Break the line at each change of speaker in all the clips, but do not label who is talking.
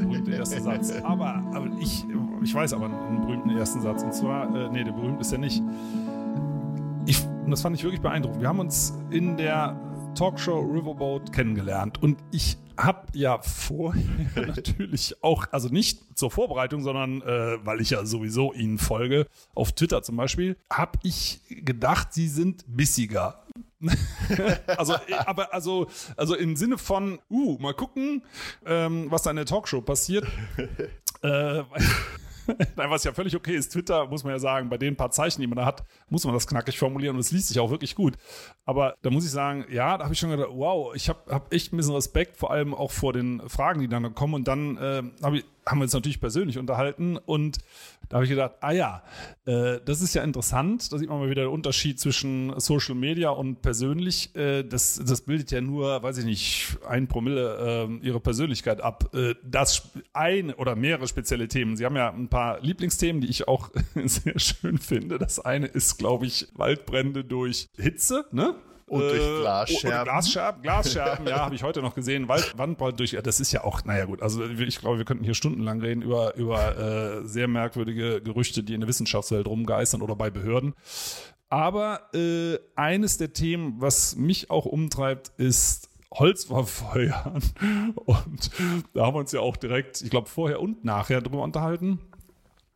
der berühmte erste Satz. Aber, aber ich, ich weiß aber einen berühmten ersten Satz. Und zwar, äh, nee, der berühmt ist ja nicht. Ich, und das fand ich wirklich beeindruckend. Wir haben uns in der Talkshow Riverboat kennengelernt und ich habe ja vorher natürlich auch, also nicht zur Vorbereitung, sondern äh, weil ich ja sowieso Ihnen folge, auf Twitter zum Beispiel, habe ich gedacht, Sie sind bissiger. also, aber also, also im Sinne von, uh, mal gucken, ähm, was da in der Talkshow passiert. äh, Nein, was ja völlig okay ist. Twitter, muss man ja sagen, bei den paar Zeichen, die man da hat, muss man das knackig formulieren und es liest sich auch wirklich gut. Aber da muss ich sagen, ja, da habe ich schon gedacht, wow, ich habe hab echt ein bisschen Respekt, vor allem auch vor den Fragen, die dann kommen. Und dann äh, habe ich haben wir uns natürlich persönlich unterhalten und da habe ich gedacht, ah ja, äh, das ist ja interessant. Da sieht man mal wieder den Unterschied zwischen Social Media und persönlich. Äh, das, das bildet ja nur, weiß ich nicht, ein Promille äh, ihre Persönlichkeit ab. Äh, das ein oder mehrere spezielle Themen. Sie haben ja ein paar Lieblingsthemen, die ich auch sehr schön finde. Das eine ist, glaube ich, Waldbrände durch Hitze, ne?
Und durch äh, Glasscherben.
Glasscherben, Glasscherben, ja, habe ich heute noch gesehen. Wald, Wandbrand durch, das ist ja auch, naja gut, also ich glaube, wir könnten hier stundenlang reden über, über äh, sehr merkwürdige Gerüchte, die in der Wissenschaftswelt rumgeistern oder bei Behörden. Aber äh, eines der Themen, was mich auch umtreibt, ist Holz verfeuern. Und da haben wir uns ja auch direkt, ich glaube, vorher und nachher drüber unterhalten.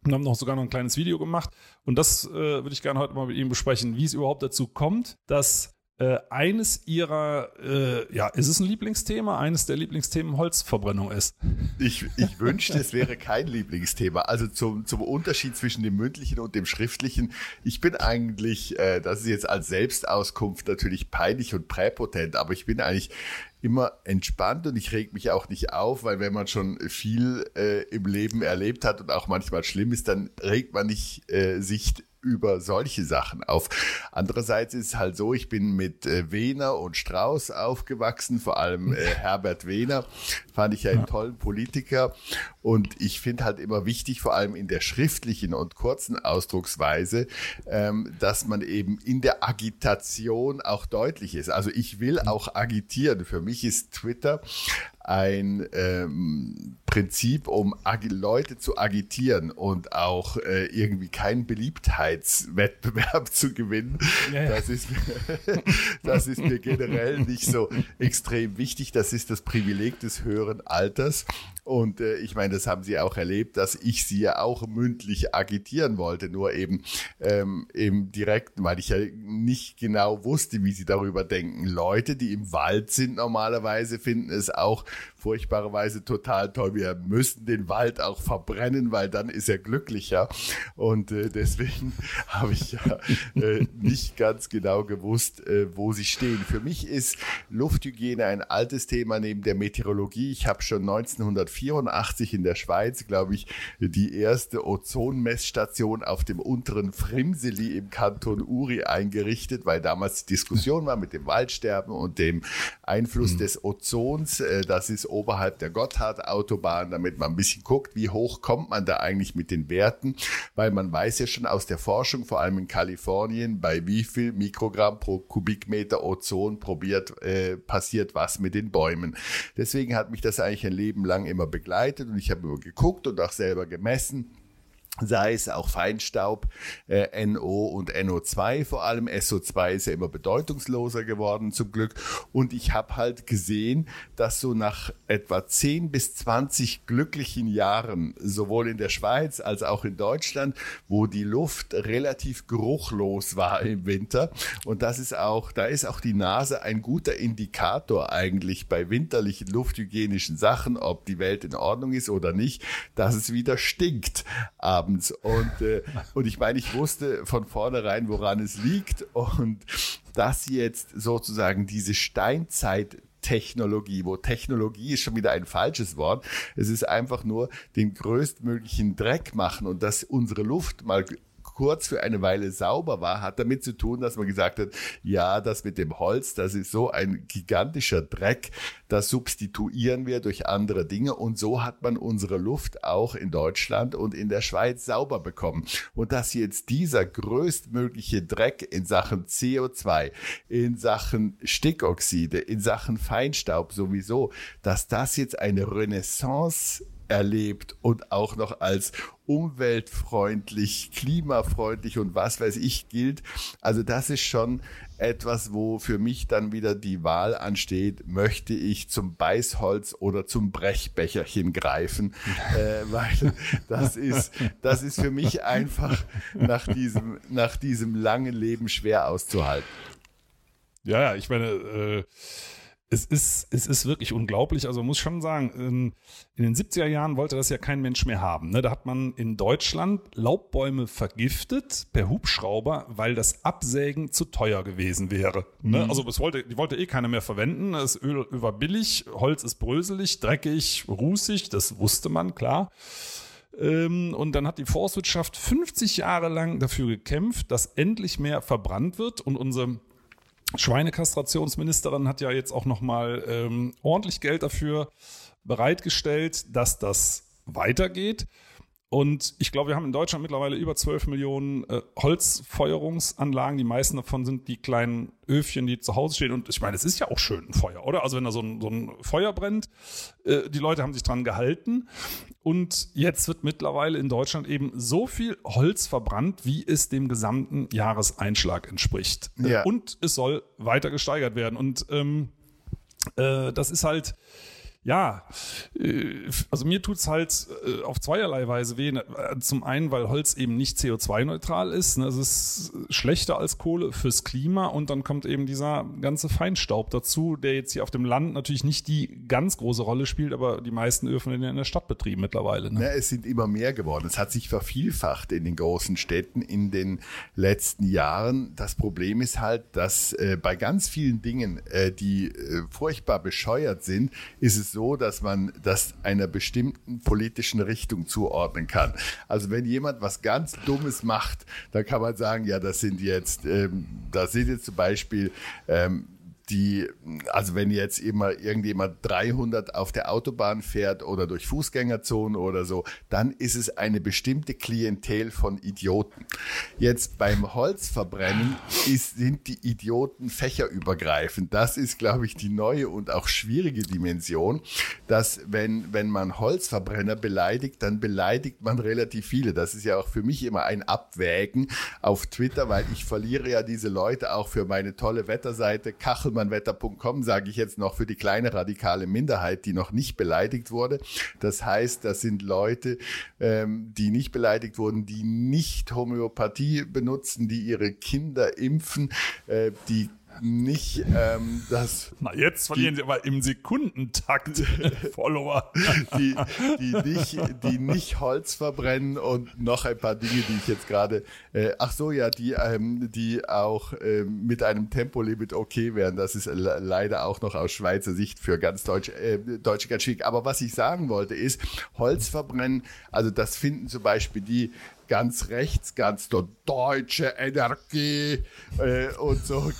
Und haben noch sogar noch ein kleines Video gemacht. Und das äh, würde ich gerne heute mal mit Ihnen besprechen, wie es überhaupt dazu kommt, dass äh, eines ihrer, äh, ja, ist es ein Lieblingsthema? Eines der Lieblingsthemen Holzverbrennung ist.
Ich, ich wünschte, es wäre kein Lieblingsthema. Also zum, zum Unterschied zwischen dem mündlichen und dem schriftlichen. Ich bin eigentlich, äh, das ist jetzt als Selbstauskunft natürlich peinlich und präpotent, aber ich bin eigentlich immer entspannt und ich reg mich auch nicht auf, weil wenn man schon viel äh, im Leben erlebt hat und auch manchmal schlimm ist, dann regt man nicht äh, sich über solche Sachen auf. Andererseits ist es halt so, ich bin mit äh, Wehner und Strauß aufgewachsen, vor allem äh, Herbert Wehner, fand ich ja einen tollen Politiker und ich finde halt immer wichtig, vor allem in der schriftlichen und kurzen Ausdrucksweise, ähm, dass man eben in der Agitation auch deutlich ist. Also ich will auch agitieren. Für mich ist Twitter ein ähm, Prinzip, um Leute zu agitieren und auch äh, irgendwie keinen Beliebtheitswettbewerb zu gewinnen. Ja, ja. Das, ist, das ist mir generell nicht so extrem wichtig. Das ist das Privileg des höheren Alters. Und äh, ich meine, das haben Sie auch erlebt, dass ich Sie ja auch mündlich agitieren wollte, nur eben ähm, im Direkten, weil ich ja nicht genau wusste, wie Sie darüber denken. Leute, die im Wald sind, normalerweise finden es auch furchtbarerweise total toll. Wir müssen den Wald auch verbrennen, weil dann ist er glücklicher. Und äh, deswegen habe ich ja äh, nicht ganz genau gewusst, äh, wo sie stehen. Für mich ist Lufthygiene ein altes Thema neben der Meteorologie. Ich habe schon 1984 in der Schweiz, glaube ich, die erste Ozonmessstation auf dem unteren Frimseli im Kanton Uri eingerichtet, weil damals die Diskussion war mit dem Waldsterben und dem Einfluss mhm. des Ozons. Äh, das ist oberhalb der Gotthard-Autobahn, damit man ein bisschen guckt, wie hoch kommt man da eigentlich mit den Werten, weil man weiß ja schon aus der Forschung, vor allem in Kalifornien, bei wie viel Mikrogramm pro Kubikmeter Ozon probiert, äh, passiert was mit den Bäumen. Deswegen hat mich das eigentlich ein Leben lang immer begleitet und ich habe immer geguckt und auch selber gemessen sei es auch Feinstaub, äh, NO und NO2 vor allem. SO2 ist ja immer bedeutungsloser geworden zum Glück. Und ich habe halt gesehen, dass so nach etwa 10 bis 20 glücklichen Jahren, sowohl in der Schweiz als auch in Deutschland, wo die Luft relativ geruchlos war im Winter. Und das ist auch, da ist auch die Nase ein guter Indikator eigentlich bei winterlichen lufthygienischen Sachen, ob die Welt in Ordnung ist oder nicht, dass es wieder stinkt. Aber abends. Und, äh, und ich meine, ich wusste von vornherein, woran es liegt. Und dass jetzt sozusagen diese Steinzeit Technologie, wo Technologie ist schon wieder ein falsches Wort. Es ist einfach nur den größtmöglichen Dreck machen und dass unsere Luft mal kurz für eine Weile sauber war, hat damit zu tun, dass man gesagt hat, ja, das mit dem Holz, das ist so ein gigantischer Dreck, das substituieren wir durch andere Dinge und so hat man unsere Luft auch in Deutschland und in der Schweiz sauber bekommen. Und dass jetzt dieser größtmögliche Dreck in Sachen CO2, in Sachen Stickoxide, in Sachen Feinstaub sowieso, dass das jetzt eine Renaissance erlebt und auch noch als umweltfreundlich, klimafreundlich und was weiß ich gilt. Also das ist schon etwas, wo für mich dann wieder die Wahl ansteht, möchte ich zum Beißholz oder zum Brechbecherchen greifen, äh, weil das ist, das ist für mich einfach nach diesem, nach diesem langen Leben schwer auszuhalten.
Ja, ich meine, äh, es ist, es ist wirklich unglaublich. Also man muss schon sagen, in, in, den 70er Jahren wollte das ja kein Mensch mehr haben. Ne? Da hat man in Deutschland Laubbäume vergiftet per Hubschrauber, weil das Absägen zu teuer gewesen wäre. Ne? Mhm. Also es wollte, die wollte eh keiner mehr verwenden. Das Öl war billig, Holz ist bröselig, dreckig, rußig, das wusste man, klar. Ähm, und dann hat die Forstwirtschaft 50 Jahre lang dafür gekämpft, dass endlich mehr verbrannt wird und unsere Schweinekastrationsministerin hat ja jetzt auch nochmal ähm, ordentlich Geld dafür bereitgestellt, dass das weitergeht. Und ich glaube, wir haben in Deutschland mittlerweile über 12 Millionen äh, Holzfeuerungsanlagen. Die meisten davon sind die kleinen Öfchen, die zu Hause stehen. Und ich meine, es ist ja auch schön ein Feuer, oder? Also wenn da so ein, so ein Feuer brennt, äh, die Leute haben sich dran gehalten. Und jetzt wird mittlerweile in Deutschland eben so viel Holz verbrannt, wie es dem gesamten Jahreseinschlag entspricht. Ja. Und es soll weiter gesteigert werden. Und ähm, äh, das ist halt ja, äh, also mir tut's halt äh, auf zweierlei Weise weh. Äh, zum einen, weil Holz eben nicht CO2-neutral ist. Ne? Es ist schlechter als Kohle fürs Klima und dann kommt eben dieser ganze Feinstaub dazu, der jetzt hier auf dem Land natürlich nicht die ganz große Rolle spielt, aber die meisten Öfen in der Stadt betrieben mittlerweile.
Ne? Ja, es sind immer mehr geworden. Es hat sich vervielfacht in den großen Städten in den letzten Jahren. Das Problem ist halt, dass bei ganz vielen Dingen, die furchtbar bescheuert sind, ist es so, dass man das einer bestimmten politischen Richtung zuordnen kann. Also wenn jemand was ganz Dummes macht, dann kann man sagen, ja, das sind jetzt, ähm, das sind jetzt zum Beispiel ähm, die, also wenn jetzt immer irgendjemand 300 auf der Autobahn fährt oder durch Fußgängerzonen oder so, dann ist es eine bestimmte Klientel von Idioten. Jetzt beim Holzverbrennen ist, sind die Idioten fächerübergreifend. Das ist, glaube ich, die neue und auch schwierige Dimension, dass wenn, wenn man Holzverbrenner beleidigt, dann beleidigt man relativ viele. Das ist ja auch für mich immer ein Abwägen auf Twitter, weil ich verliere ja diese Leute auch für meine tolle Wetterseite Kachel kachelmannwetter.com, sage ich jetzt noch für die kleine radikale Minderheit, die noch nicht beleidigt wurde. Das heißt, das sind Leute, ähm, die nicht beleidigt wurden, die nicht Homöopathie benutzen, die ihre Kinder impfen, äh, die nicht ähm, das.
Na, jetzt verlieren die, sie aber im Sekundentakt Follower.
Die, die, nicht, die nicht Holz verbrennen und noch ein paar Dinge, die ich jetzt gerade. Äh, ach so, ja, die, ähm, die auch ähm, mit einem Tempolimit okay wären. Das ist leider auch noch aus Schweizer Sicht für ganz Deutsch, äh, Deutsche ganz schwierig. Aber was ich sagen wollte ist, Holz verbrennen, also das finden zum Beispiel die ganz rechts, ganz der deutsche Energie äh, und so.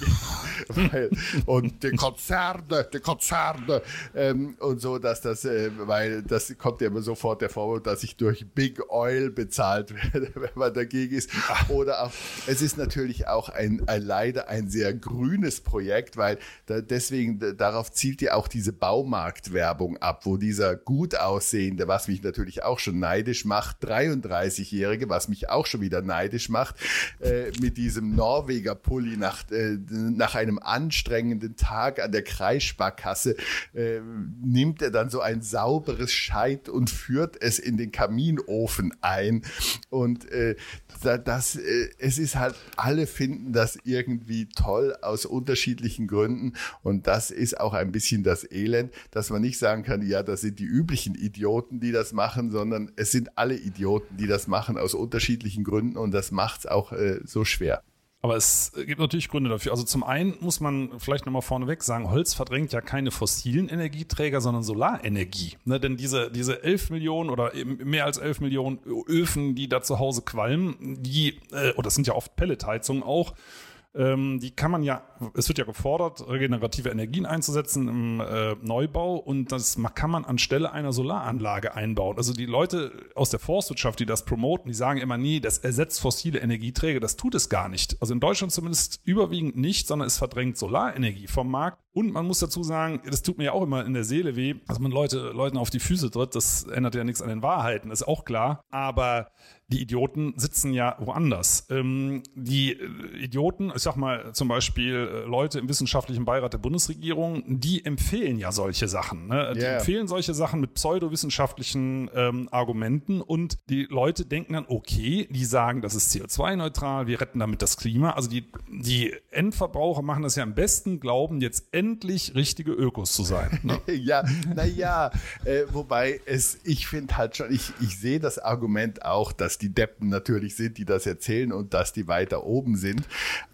und die Konzerne, die Konzerne ähm, und so, dass das, äh, weil das kommt ja immer sofort der Vorwurf, dass ich durch Big Oil bezahlt werde, wenn man dagegen ist. Oder auch, es ist natürlich auch ein, ein leider ein sehr grünes Projekt, weil da, deswegen darauf zielt ja auch diese Baumarktwerbung ab, wo dieser gut aussehende, was mich natürlich auch schon neidisch macht, 33-Jährige, was mich auch schon wieder neidisch macht, äh, mit diesem Norweger Pulli nach, äh, nach einem anstrengenden Tag an der Kreissparkasse äh, nimmt er dann so ein sauberes Scheit und führt es in den Kaminofen ein. Und äh, das, äh, es ist halt, alle finden das irgendwie toll aus unterschiedlichen Gründen. Und das ist auch ein bisschen das Elend, dass man nicht sagen kann, ja, das sind die üblichen Idioten, die das machen, sondern es sind alle Idioten, die das machen aus unterschiedlichen Gründen. Und das macht es auch äh, so schwer.
Aber es gibt natürlich Gründe dafür. Also zum einen muss man vielleicht nochmal vorneweg sagen, Holz verdrängt ja keine fossilen Energieträger, sondern Solarenergie. Ne, denn diese, diese 11 Millionen oder mehr als 11 Millionen Öfen, die da zu Hause qualmen, die, äh, oder das sind ja oft Pelletheizungen auch, ähm, die kann man ja, es wird ja gefordert, regenerative Energien einzusetzen im äh, Neubau und das kann man anstelle einer Solaranlage einbauen. Also die Leute aus der Forstwirtschaft, die das promoten, die sagen immer, nie, das ersetzt fossile Energieträger. Das tut es gar nicht. Also in Deutschland zumindest überwiegend nicht, sondern es verdrängt Solarenergie vom Markt Und man muss dazu sagen, das tut mir ja auch immer in der Seele weh, dass man Leute, Leuten auf die Füße tritt. Das ändert ja nichts an den Wahrheiten, ist auch klar. Aber die Idioten sitzen ja woanders. Ähm, die äh, Idioten, ich sag mal zum Beispiel äh, Leute im wissenschaftlichen Beirat der Bundesregierung, die empfehlen ja solche Sachen. Ne? Die yeah. empfehlen solche Sachen mit pseudowissenschaftlichen ähm, Argumenten und die Leute denken dann, okay, die sagen, das ist CO2-neutral, wir retten damit das Klima. Also die, die Endverbraucher machen das ja am besten, glauben jetzt endlich richtige Ökos zu sein.
Ne? ja, naja, äh, wobei es, ich finde halt schon, ich, ich sehe das Argument auch, dass die die Deppen natürlich sind, die das erzählen und dass die weiter oben sind.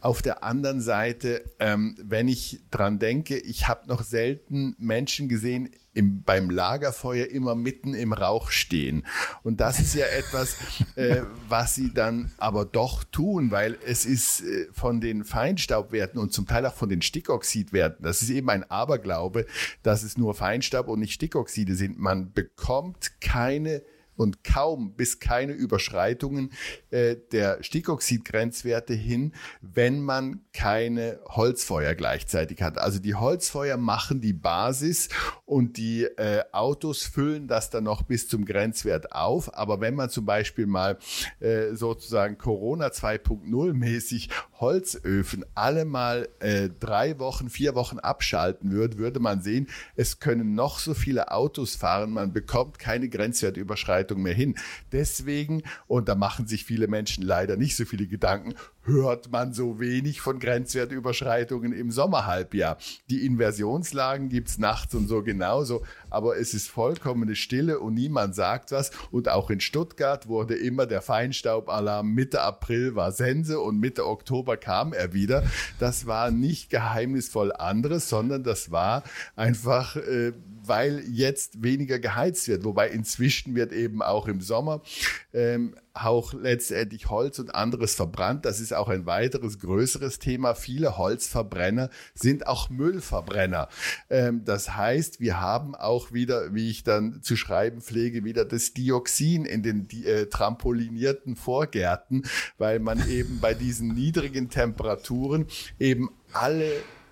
Auf der anderen Seite, ähm, wenn ich dran denke, ich habe noch selten Menschen gesehen, im, beim Lagerfeuer immer mitten im Rauch stehen. Und das ist ja etwas, äh, was sie dann aber doch tun, weil es ist äh, von den Feinstaubwerten und zum Teil auch von den Stickoxidwerten, das ist eben ein Aberglaube, dass es nur Feinstaub und nicht Stickoxide sind. Man bekommt keine und kaum bis keine Überschreitungen äh, der Stickoxidgrenzwerte hin, wenn man keine Holzfeuer gleichzeitig hat. Also die Holzfeuer machen die Basis und die äh, Autos füllen das dann noch bis zum Grenzwert auf. Aber wenn man zum Beispiel mal äh, sozusagen Corona 2.0 mäßig Holzöfen alle mal äh, drei Wochen, vier Wochen abschalten würde, würde man sehen, es können noch so viele Autos fahren, man bekommt keine Grenzwertüberschreitung Überschreitung mehr hin. Deswegen, und da machen sich viele Menschen leider nicht so viele Gedanken, hört man so wenig von Grenzwertüberschreitungen im Sommerhalbjahr. Die Inversionslagen gibt es nachts und so genauso, aber es ist vollkommene Stille und niemand sagt was. Und auch in Stuttgart wurde immer der Feinstaubalarm Mitte April war Sense und Mitte Oktober kam er wieder. Das war nicht geheimnisvoll anderes, sondern das war einfach äh, weil jetzt weniger geheizt wird. Wobei inzwischen wird eben auch im Sommer ähm, auch letztendlich Holz und anderes verbrannt. Das ist auch ein weiteres größeres Thema. Viele Holzverbrenner sind auch Müllverbrenner. Ähm, das heißt, wir haben auch wieder, wie ich dann zu schreiben pflege, wieder das Dioxin in den äh, trampolinierten Vorgärten, weil man eben bei diesen niedrigen Temperaturen eben alle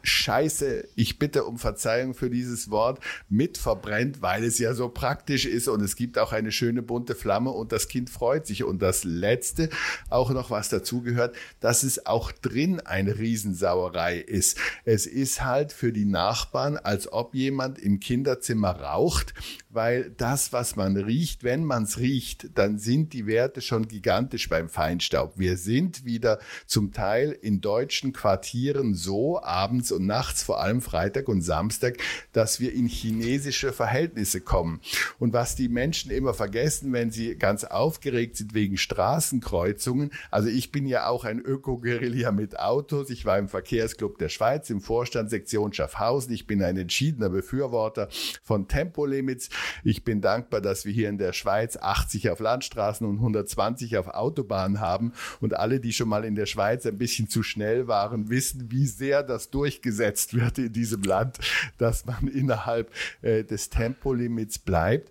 Scheiße, ich bitte um Verzeihung für dieses Wort, mit verbrennt, weil es ja so praktisch ist und es gibt auch eine schöne bunte Flamme und das Kind freut sich. Und das Letzte, auch noch was dazugehört, dass es auch drin eine Riesensauerei ist. Es ist halt für die Nachbarn, als ob jemand im Kinderzimmer raucht, weil das, was man riecht, wenn man es riecht, dann sind die Werte schon gigantisch beim Feinstaub. Wir sind wieder zum Teil in deutschen Quartieren so abends und nachts, vor allem Freitag und Samstag, dass wir in chinesische Verhältnisse kommen. Und was die Menschen immer vergessen, wenn sie ganz aufgeregt sind wegen Straßenkreuzungen, also ich bin ja auch ein Öko-Guerilla mit Autos, ich war im Verkehrsclub der Schweiz, im Vorstand Sektion Schaffhausen, ich bin ein entschiedener Befürworter von Tempolimits. Ich bin dankbar, dass wir hier in der Schweiz 80 auf Landstraßen und 120 auf Autobahnen haben und alle, die schon mal in der Schweiz ein bisschen zu schnell waren, wissen, wie sehr das durchgeht durchgesetzt wird in diesem Land, dass man innerhalb äh, des Tempolimits bleibt.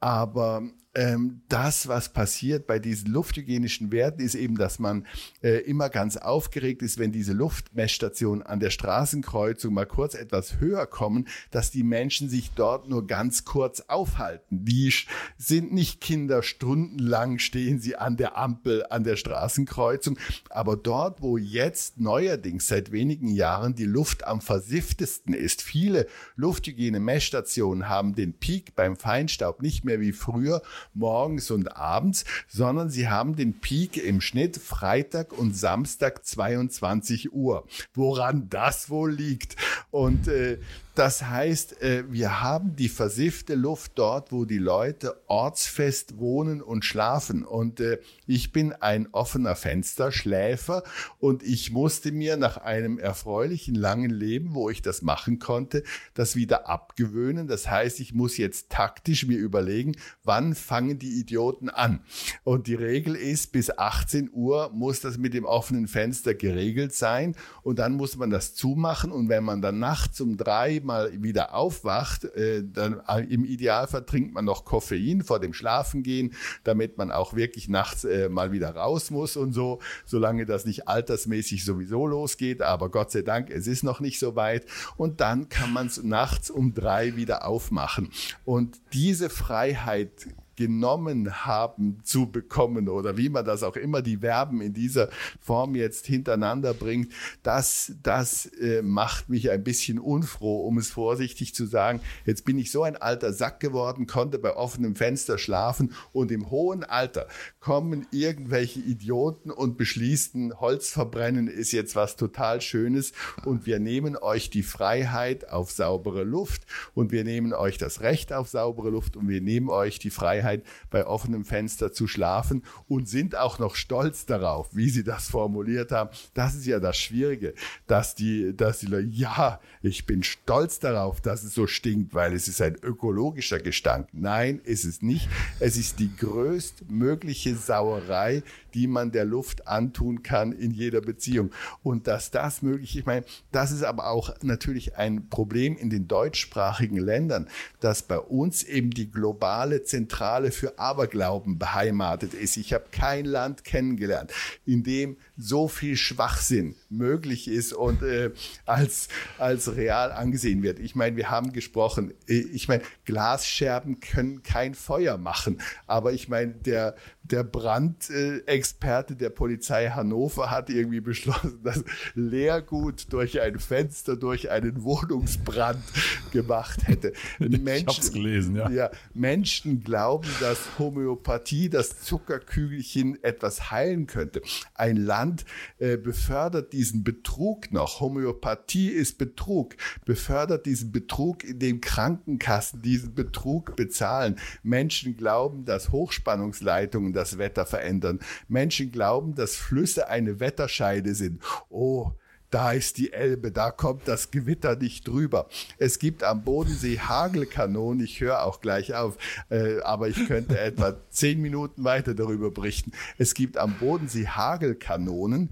Aber ähm, das, was passiert bei diesen lufthygienischen Werten, ist eben, dass man äh, immer ganz aufgeregt ist, wenn diese Luftmessstationen an der Straßenkreuzung mal kurz etwas höher kommen, dass die Menschen sich dort nur ganz kurz aufhalten. Die sind nicht Kinder, stundenlang stehen sie an der Ampel, an der Straßenkreuzung. Aber dort, wo jetzt neuerdings seit wenigen Jahren die Luft am versifftesten ist, viele Lufthygiene-Messstationen haben den Peak beim Feinstaub nicht mehr wie früher, morgens und abends, sondern sie haben den Peak im Schnitt Freitag und Samstag 22 Uhr. Woran das wohl liegt? Und äh, das heißt, äh, wir haben die versiffte Luft dort, wo die Leute ortsfest wohnen und schlafen. Und äh, ich bin ein offener Fensterschläfer und ich musste mir nach einem erfreulichen langen Leben, wo ich das machen konnte, das wieder abgewöhnen. Das heißt, ich muss jetzt taktisch mir überlegen, wann fangen die Idioten an. Und die Regel ist, bis 18 Uhr muss das mit dem offenen Fenster geregelt sein. Und dann muss man das zumachen. Und wenn man dann nachts um drei mal wieder aufwacht, äh, dann äh, im Idealfall trinkt man noch Koffein vor dem Schlafengehen, damit man auch wirklich nachts äh, mal wieder raus muss und so, solange das nicht altersmäßig sowieso losgeht, aber Gott sei Dank, es ist noch nicht so weit. Und dann kann man es nachts um drei wieder aufmachen. Und diese Freiheit genommen haben zu bekommen oder wie man das auch immer die Verben in dieser Form jetzt hintereinander bringt, das, das äh, macht mich ein bisschen unfroh, um es vorsichtig zu sagen. Jetzt bin ich so ein alter Sack geworden, konnte bei offenem Fenster schlafen und im hohen Alter kommen irgendwelche Idioten und beschließen, Holz verbrennen ist jetzt was total Schönes und wir nehmen euch die Freiheit auf saubere Luft und wir nehmen euch das Recht auf saubere Luft und wir nehmen euch die Freiheit Freiheit, bei offenem Fenster zu schlafen und sind auch noch stolz darauf, wie sie das formuliert haben. Das ist ja das Schwierige, dass die, dass die Leute, ja, ich bin stolz darauf, dass es so stinkt, weil es ist ein ökologischer Gestank. Nein, ist es nicht. Es ist die größtmögliche Sauerei, die man der Luft antun kann in jeder Beziehung. Und dass das möglich, ist, ich meine, das ist aber auch natürlich ein Problem in den deutschsprachigen Ländern, dass bei uns eben die globale Zentrale für Aberglauben beheimatet ist. Ich habe kein Land kennengelernt, in dem so viel Schwachsinn möglich ist und äh, als, als real angesehen wird. Ich meine, wir haben gesprochen, äh, ich meine, Glasscherben können kein Feuer machen, aber ich meine, der, der Brandexperte der Polizei Hannover hat irgendwie beschlossen, dass Leergut durch ein Fenster, durch einen Wohnungsbrand gemacht hätte.
Menschen, ich hab's gelesen, ja.
ja. Menschen glauben, dass Homöopathie, das Zuckerkügelchen etwas heilen könnte. Ein Land äh, befördert diesen Betrug noch. Homöopathie ist Betrug. Befördert diesen Betrug, indem Krankenkassen diesen Betrug bezahlen. Menschen glauben, dass Hochspannungsleitungen das Wetter verändern. Menschen glauben, dass Flüsse eine Wetterscheide sind. Oh, da ist die Elbe, da kommt das Gewitter nicht drüber. Es gibt am Bodensee Hagelkanonen, ich höre auch gleich auf, äh, aber ich könnte etwa zehn Minuten weiter darüber berichten. Es gibt am Bodensee Hagelkanonen,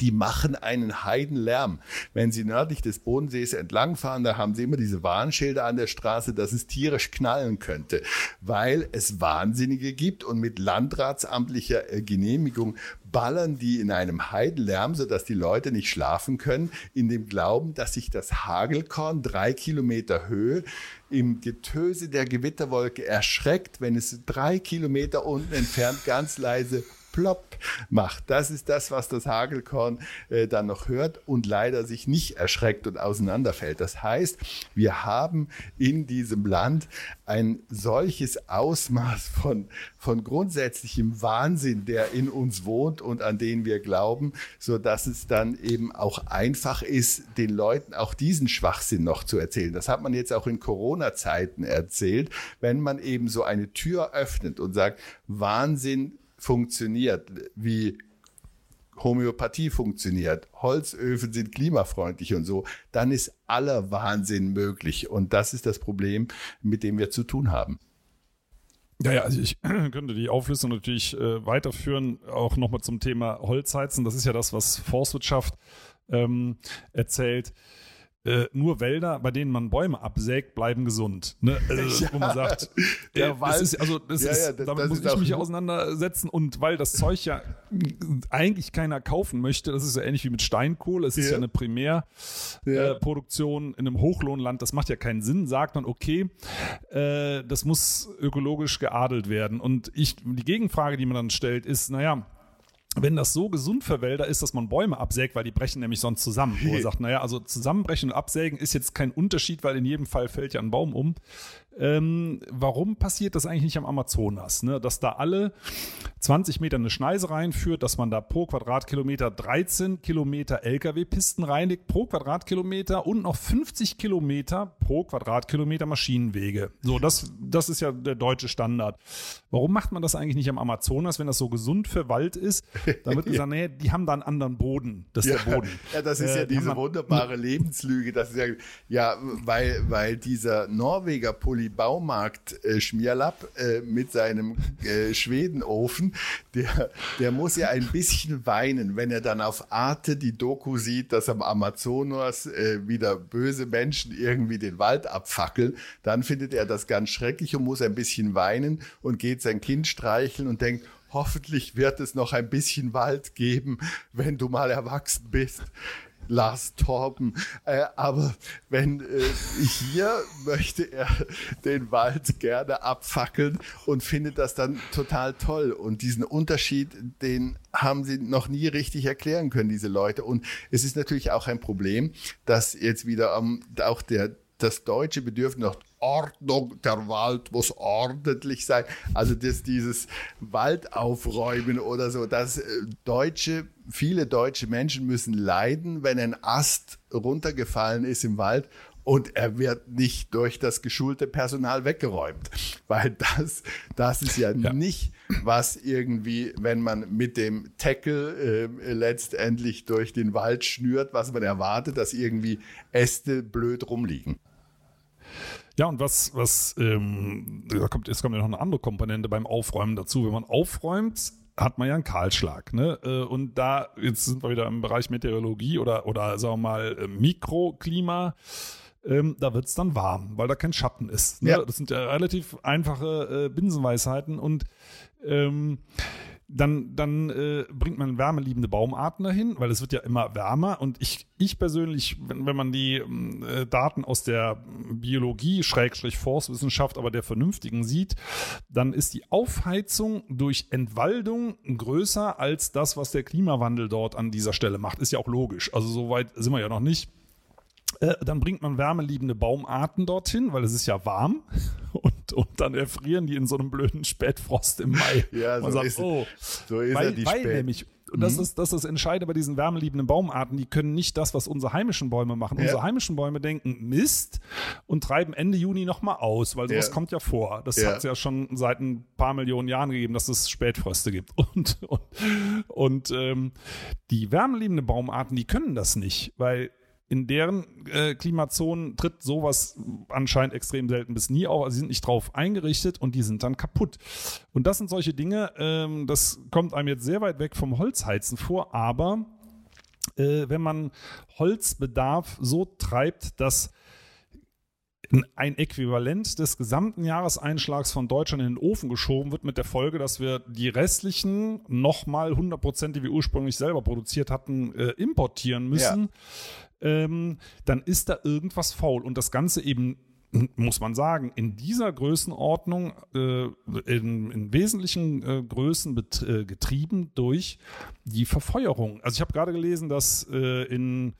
die machen einen Heidenlärm. Wenn Sie nördlich des Bodensees entlangfahren, da haben Sie immer diese Warnschilder an der Straße, dass es tierisch knallen könnte, weil es Wahnsinnige gibt und mit landratsamtlicher äh, Genehmigung ballern die in einem Heidenlärm, sodass die Leute nicht schlafen können, in dem Glauben, dass sich das Hagelkorn drei Kilometer Höhe im Getöse der Gewitterwolke erschreckt, wenn es drei Kilometer unten entfernt ganz leise plopp macht. Das ist das, was das Hagelkorn äh, dann noch hört und leider sich nicht erschreckt und auseinanderfällt. Das heißt, wir haben in diesem Land ein solches Ausmaß von, von grundsätzlichem Wahnsinn, der in uns wohnt und an den wir glauben, so dass es dann eben auch einfach ist, den Leuten auch diesen Schwachsinn noch zu erzählen. Das hat man jetzt auch in Corona-Zeiten erzählt, wenn man eben so eine Tür öffnet und sagt, Wahnsinn funktioniert, wie Homöopathie funktioniert, Holzöfen sind klimafreundlich und so, dann ist aller Wahnsinn möglich. Und das ist das Problem, mit dem wir zu tun haben.
Ja, ja, also ich könnte die Auflistung natürlich äh, weiterführen, auch nochmal zum Thema Holzheizen. Das ist ja das, was Forstwirtschaft ähm, erzählt äh, nur Wälder, bei denen man Bäume absägt, bleiben gesund. Ne? Also, ja, wo man sagt, der äh, Wald, ist, also das ja, ist, ja, das, damit das muss ich mich auseinandersetzen und weil das Zeug ja eigentlich keiner kaufen möchte, das ist ja ähnlich wie mit Steinkohle, es ist ja eine Primärproduktion äh, in einem Hochlohnland, das macht ja keinen Sinn, sagt man, okay, äh, das muss ökologisch geadelt werden. Und ich, die Gegenfrage, die man dann stellt, ist, naja, wenn das so gesund für Wälder ist, dass man Bäume absägt, weil die brechen nämlich sonst zusammen. Wo er sagt, naja, also zusammenbrechen und absägen ist jetzt kein Unterschied, weil in jedem Fall fällt ja ein Baum um. Ähm, warum passiert das eigentlich nicht am Amazonas? Ne? Dass da alle 20 Meter eine Schneise reinführt, dass man da pro Quadratkilometer 13 Kilometer Lkw-Pisten reinigt, pro Quadratkilometer und noch 50 Kilometer pro Quadratkilometer Maschinenwege. So, das, das ist ja der deutsche Standard. Warum macht man das eigentlich nicht am Amazonas, wenn das so gesund für Wald ist? Da wird gesagt, nee, die haben da einen anderen Boden. Das ist
ja,
der Boden.
Ja, das ist äh, ja diese wunderbare Lebenslüge. Das ist ja, ja weil, weil dieser Norweger Aldi Baumarkt äh, Schmierlapp äh, mit seinem äh, Schwedenofen, der, der muss ja ein bisschen weinen, wenn er dann auf Arte die Doku sieht, dass am Amazonas äh, wieder böse Menschen irgendwie den Wald abfackeln. Dann findet er das ganz schrecklich und muss ein bisschen weinen und geht sein Kind streicheln und denkt, hoffentlich wird es noch ein bisschen Wald geben, wenn du mal erwachsen bist. Lars Torben. Äh, aber wenn äh, hier möchte er den Wald gerne abfackeln und findet das dann total toll. Und diesen Unterschied, den haben sie noch nie richtig erklären können, diese Leute. Und es ist natürlich auch ein Problem, dass jetzt wieder ähm, auch der das deutsche Bedürfnis nach Ordnung, der Wald muss ordentlich sein. Also das, dieses Waldaufräumen oder so, dass äh, Deutsche, viele deutsche Menschen müssen leiden, wenn ein Ast runtergefallen ist im Wald und er wird nicht durch das geschulte Personal weggeräumt. Weil das, das ist ja, ja. nicht, was irgendwie, wenn man mit dem Tackle äh, letztendlich durch den Wald schnürt, was man erwartet, dass irgendwie Äste blöd rumliegen.
Ja, und was, was, ähm, da kommt, jetzt kommt ja noch eine andere Komponente beim Aufräumen dazu. Wenn man aufräumt, hat man ja einen Kahlschlag. Ne? Äh, und da, jetzt sind wir wieder im Bereich Meteorologie oder, oder sagen wir mal äh, Mikroklima. Ähm, da wird es dann warm, weil da kein Schatten ist. Ne? Ja. Das sind ja relativ einfache äh, Binsenweisheiten und ähm, dann, dann äh, bringt man wärmeliebende Baumarten dahin, weil es wird ja immer wärmer. Und ich, ich persönlich, wenn, wenn man die äh, Daten aus der Biologie, Schrägstrich Forstwissenschaft, aber der vernünftigen sieht, dann ist die Aufheizung durch Entwaldung größer als das, was der Klimawandel dort an dieser Stelle macht. Ist ja auch logisch. Also so weit sind wir ja noch nicht. Äh, dann bringt man wärmeliebende Baumarten dorthin, weil es ist ja warm. Und, und dann erfrieren die in so einem blöden Spätfrost im Mai.
Ja, so sagt, ist, oh, so ist weil, er die
weil Spät. nämlich und das, mhm. ist, das ist entscheidend bei diesen wärmeliebenden Baumarten. Die können nicht das, was unsere heimischen Bäume machen. Ja. Unsere heimischen Bäume denken Mist und treiben Ende Juni nochmal aus, weil sowas ja. kommt ja vor. Das ja. hat es ja schon seit ein paar Millionen Jahren gegeben, dass es Spätfröste gibt. Und, und, und ähm, die wärmeliebenden Baumarten, die können das nicht, weil in deren äh, Klimazonen tritt sowas anscheinend extrem selten bis nie auf. Also sie sind nicht drauf eingerichtet und die sind dann kaputt. Und das sind solche Dinge, ähm, das kommt einem jetzt sehr weit weg vom Holzheizen vor, aber äh, wenn man Holzbedarf so treibt, dass ein Äquivalent des gesamten Jahreseinschlags von Deutschland in den Ofen geschoben wird, mit der Folge, dass wir die restlichen nochmal 100 Prozent, die wir ursprünglich selber produziert hatten, äh, importieren müssen. Ja ähm, dann ist da irgendwas faul. Und das Ganze eben muss man sagen, in dieser Größenordnung, äh, in, in, wesentlichen äh, Größen äh, getrieben durch die Verfeuerung. Also ich habe gerade gelesen, dass äh, in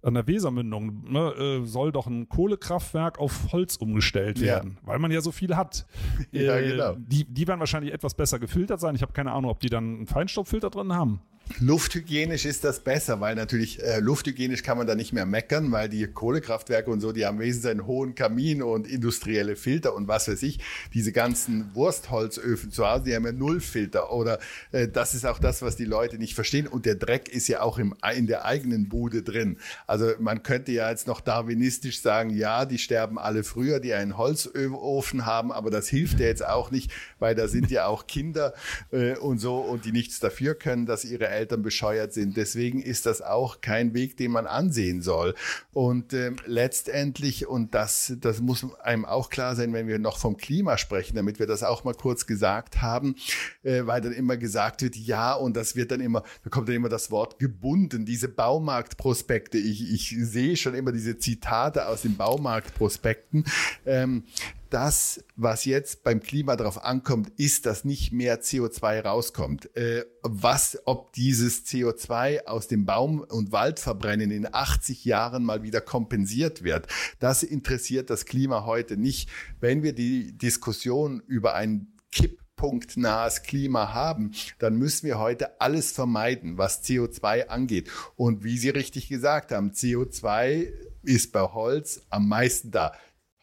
an der Wesermündung ne, äh, soll doch ein Kohlekraftwerk auf Holz umgestellt werden, ja. weil man ja so viel hat. ja, äh, genau. Die, die werden wahrscheinlich etwas besser gefiltert sein. Ich habe keine Ahnung, ob die dann einen Feinstaubfilter drin haben.
Lufthygienisch ist das besser, weil natürlich äh, lufthygienisch kann man da nicht mehr meckern, weil die Kohlekraftwerke und so, die haben wesentlich einen hohen Kamin und industrielle Filter und was weiß ich. Diese ganzen Wurstholzöfen zu Hause, die haben ja Nullfilter oder äh, das ist auch das, was die Leute nicht verstehen. Und der Dreck ist ja auch im, in der eigenen Bude drin. Also man könnte ja jetzt noch darwinistisch sagen, ja, die sterben alle früher, die einen Holzofen haben, aber das hilft ja jetzt auch nicht, weil da sind ja auch Kinder äh, und so und die nichts dafür können, dass ihre Eltern bescheuert sind. Deswegen ist das auch kein Weg, den man ansehen soll. Und ähm, letztendlich, und das, das muss einem auch klar sein, wenn wir noch vom Klima sprechen, damit wir das auch mal kurz gesagt haben, äh, weil dann immer gesagt wird, ja, und das wird dann immer, da kommt dann immer das Wort gebunden, diese Baumarktprospekte. Ich, ich sehe schon immer diese Zitate aus den Baumarktprospekten. Ähm, das, was jetzt beim Klima darauf ankommt, ist, dass nicht mehr CO2 rauskommt. Äh, was, ob dieses CO2 aus dem Baum- und Waldverbrennen in 80 Jahren mal wieder kompensiert wird, das interessiert das Klima heute nicht. Wenn wir die Diskussion über ein kipppunktnahes Klima haben, dann müssen wir heute alles vermeiden, was CO2 angeht. Und wie Sie richtig gesagt haben, CO2 ist bei Holz am meisten da.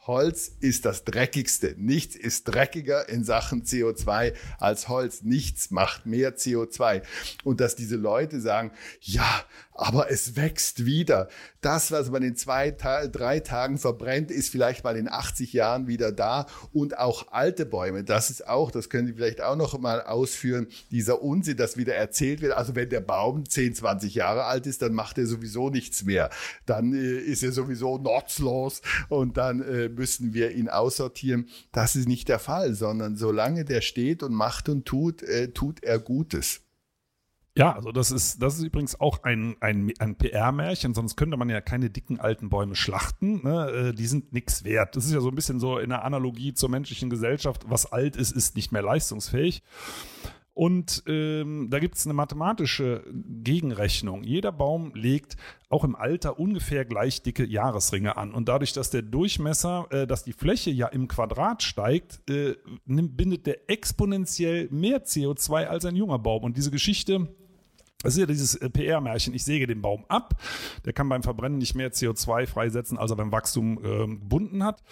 Holz ist das dreckigste. Nichts ist dreckiger in Sachen CO2 als Holz. Nichts macht mehr CO2. Und dass diese Leute sagen, ja, aber es wächst wieder. Das, was man in zwei, drei Tagen verbrennt, ist vielleicht mal in 80 Jahren wieder da. Und auch alte Bäume, das ist auch, das können Sie vielleicht auch noch mal ausführen, dieser Unsinn, das wieder erzählt wird. Also wenn der Baum 10, 20 Jahre alt ist, dann macht er sowieso nichts mehr. Dann äh, ist er sowieso nutzlos und dann äh, müssen wir ihn aussortieren. Das ist nicht der Fall, sondern solange der steht und macht und tut, äh, tut er Gutes.
Ja, also das ist, das ist übrigens auch ein, ein, ein PR-Märchen, sonst könnte man ja keine dicken alten Bäume schlachten. Ne? Äh, die sind nichts wert. Das ist ja so ein bisschen so in der Analogie zur menschlichen Gesellschaft. Was alt ist, ist nicht mehr leistungsfähig. Und ähm, da gibt es eine mathematische Gegenrechnung. Jeder Baum legt auch im Alter ungefähr gleich dicke Jahresringe an. Und dadurch, dass der Durchmesser, äh, dass die Fläche ja im Quadrat steigt, äh, bindet der exponentiell mehr CO2 als ein junger Baum. Und diese Geschichte das ist ja dieses äh, PR-Märchen, ich säge den Baum ab, der kann beim Verbrennen nicht mehr CO2 freisetzen, als er beim Wachstum äh, gebunden hat.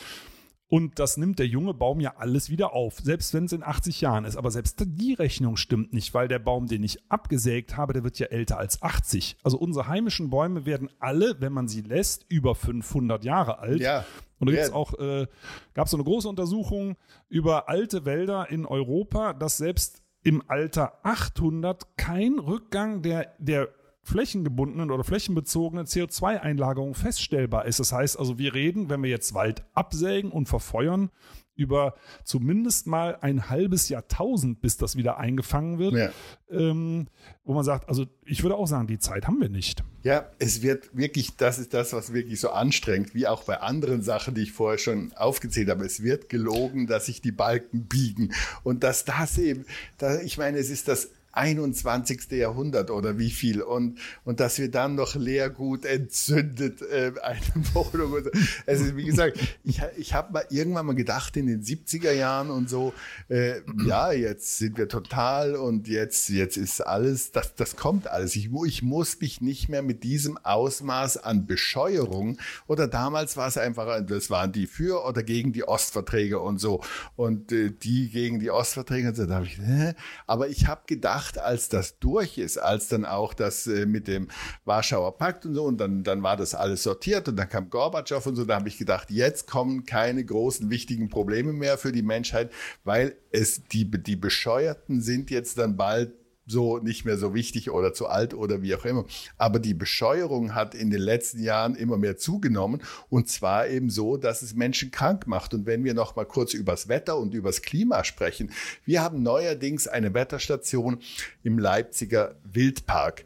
Und das nimmt der junge Baum ja alles wieder auf, selbst wenn es in 80 Jahren ist. Aber selbst die Rechnung stimmt nicht, weil der Baum, den ich abgesägt habe, der wird ja älter als 80. Also unsere heimischen Bäume werden alle, wenn man sie lässt, über 500 Jahre alt. Ja. Und da gibt's auch, äh, gab es so eine große Untersuchung über alte Wälder in Europa, dass selbst im Alter 800 kein Rückgang der, der flächengebundenen oder flächenbezogenen CO2-Einlagerung feststellbar ist. Das heißt also, wir reden, wenn wir jetzt Wald absägen und verfeuern, über zumindest mal ein halbes Jahrtausend, bis das wieder eingefangen wird, ja. ähm, wo man sagt, also ich würde auch sagen, die Zeit haben wir nicht.
Ja, es wird wirklich, das ist das, was wirklich so anstrengt, wie auch bei anderen Sachen, die ich vorher schon aufgezählt habe. Es wird gelogen, dass sich die Balken biegen und dass das eben, da, ich meine, es ist das 21. Jahrhundert oder wie viel und, und dass wir dann noch Leergut entzündet, äh, eine Wohnung. Und, also wie gesagt, ich, ich habe mal irgendwann mal gedacht in den 70er Jahren und so, äh, ja, jetzt sind wir total und jetzt, jetzt ist alles, das, das kommt alles. Ich, ich muss mich nicht mehr mit diesem Ausmaß an Bescheuerung oder damals war es einfach, das waren die für oder gegen die Ostverträge und so und äh, die gegen die Ostverträge und so, da habe ich, äh, aber ich habe gedacht, gedacht, als das durch ist, als dann auch das äh, mit dem Warschauer Pakt und so, und dann, dann war das alles sortiert und dann kam Gorbatschow und so, da habe ich gedacht, jetzt kommen keine großen wichtigen Probleme mehr für die Menschheit, weil es die, die Bescheuerten sind jetzt dann bald so nicht mehr so wichtig oder zu alt oder wie auch immer. Aber die Bescheuerung hat in den letzten Jahren immer mehr zugenommen und zwar eben so, dass es Menschen krank macht. Und wenn wir noch mal kurz übers Wetter und übers Klima sprechen, wir haben neuerdings eine Wetterstation im Leipziger Wildpark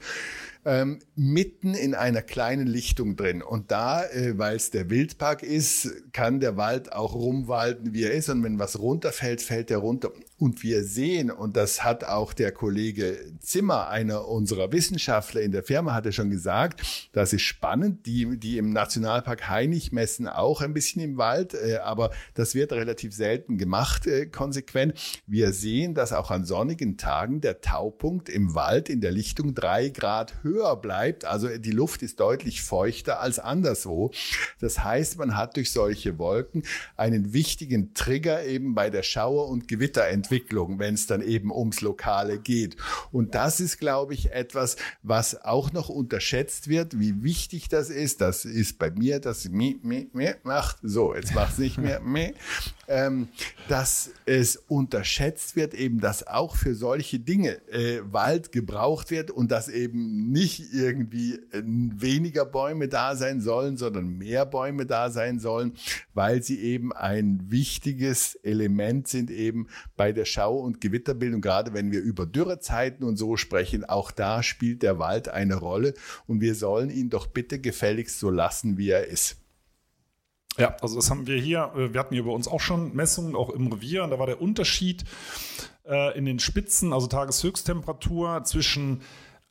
ähm, mitten in einer kleinen Lichtung drin. Und da, äh, weil es der Wildpark ist, kann der Wald auch rumwalten, wie er ist. Und wenn was runterfällt, fällt er runter. Und wir sehen, und das hat auch der Kollege Zimmer, einer unserer Wissenschaftler in der Firma, hatte schon gesagt, das ist spannend. Die, die im Nationalpark Hainich messen auch ein bisschen im Wald, äh, aber das wird relativ selten gemacht, äh, konsequent. Wir sehen, dass auch an sonnigen Tagen der Taupunkt im Wald in der Lichtung drei Grad höher bleibt. Also die Luft ist deutlich feuchter als anderswo. Das heißt, man hat durch solche Wolken einen wichtigen Trigger eben bei der Schauer- und Gewitterentwicklung Entwicklung, wenn es dann eben ums Lokale geht. Und das ist, glaube ich, etwas, was auch noch unterschätzt wird, wie wichtig das ist. Das ist bei mir, dass mi, mi, mi macht. So, jetzt macht es nicht mehr. Mi. Ähm, dass es unterschätzt wird, eben, dass auch für solche Dinge äh, Wald gebraucht wird und dass eben nicht irgendwie äh, weniger Bäume da sein sollen, sondern mehr Bäume da sein sollen, weil sie eben ein wichtiges Element sind eben bei der Schau- und Gewitterbildung, gerade wenn wir über Dürrezeiten und so sprechen, auch da spielt der Wald eine Rolle und wir sollen ihn doch bitte gefälligst so lassen, wie er ist.
Ja, also das haben wir hier, äh, wir hatten hier bei uns auch schon Messungen, auch im Revier, und da war der Unterschied äh, in den Spitzen, also Tageshöchsttemperatur zwischen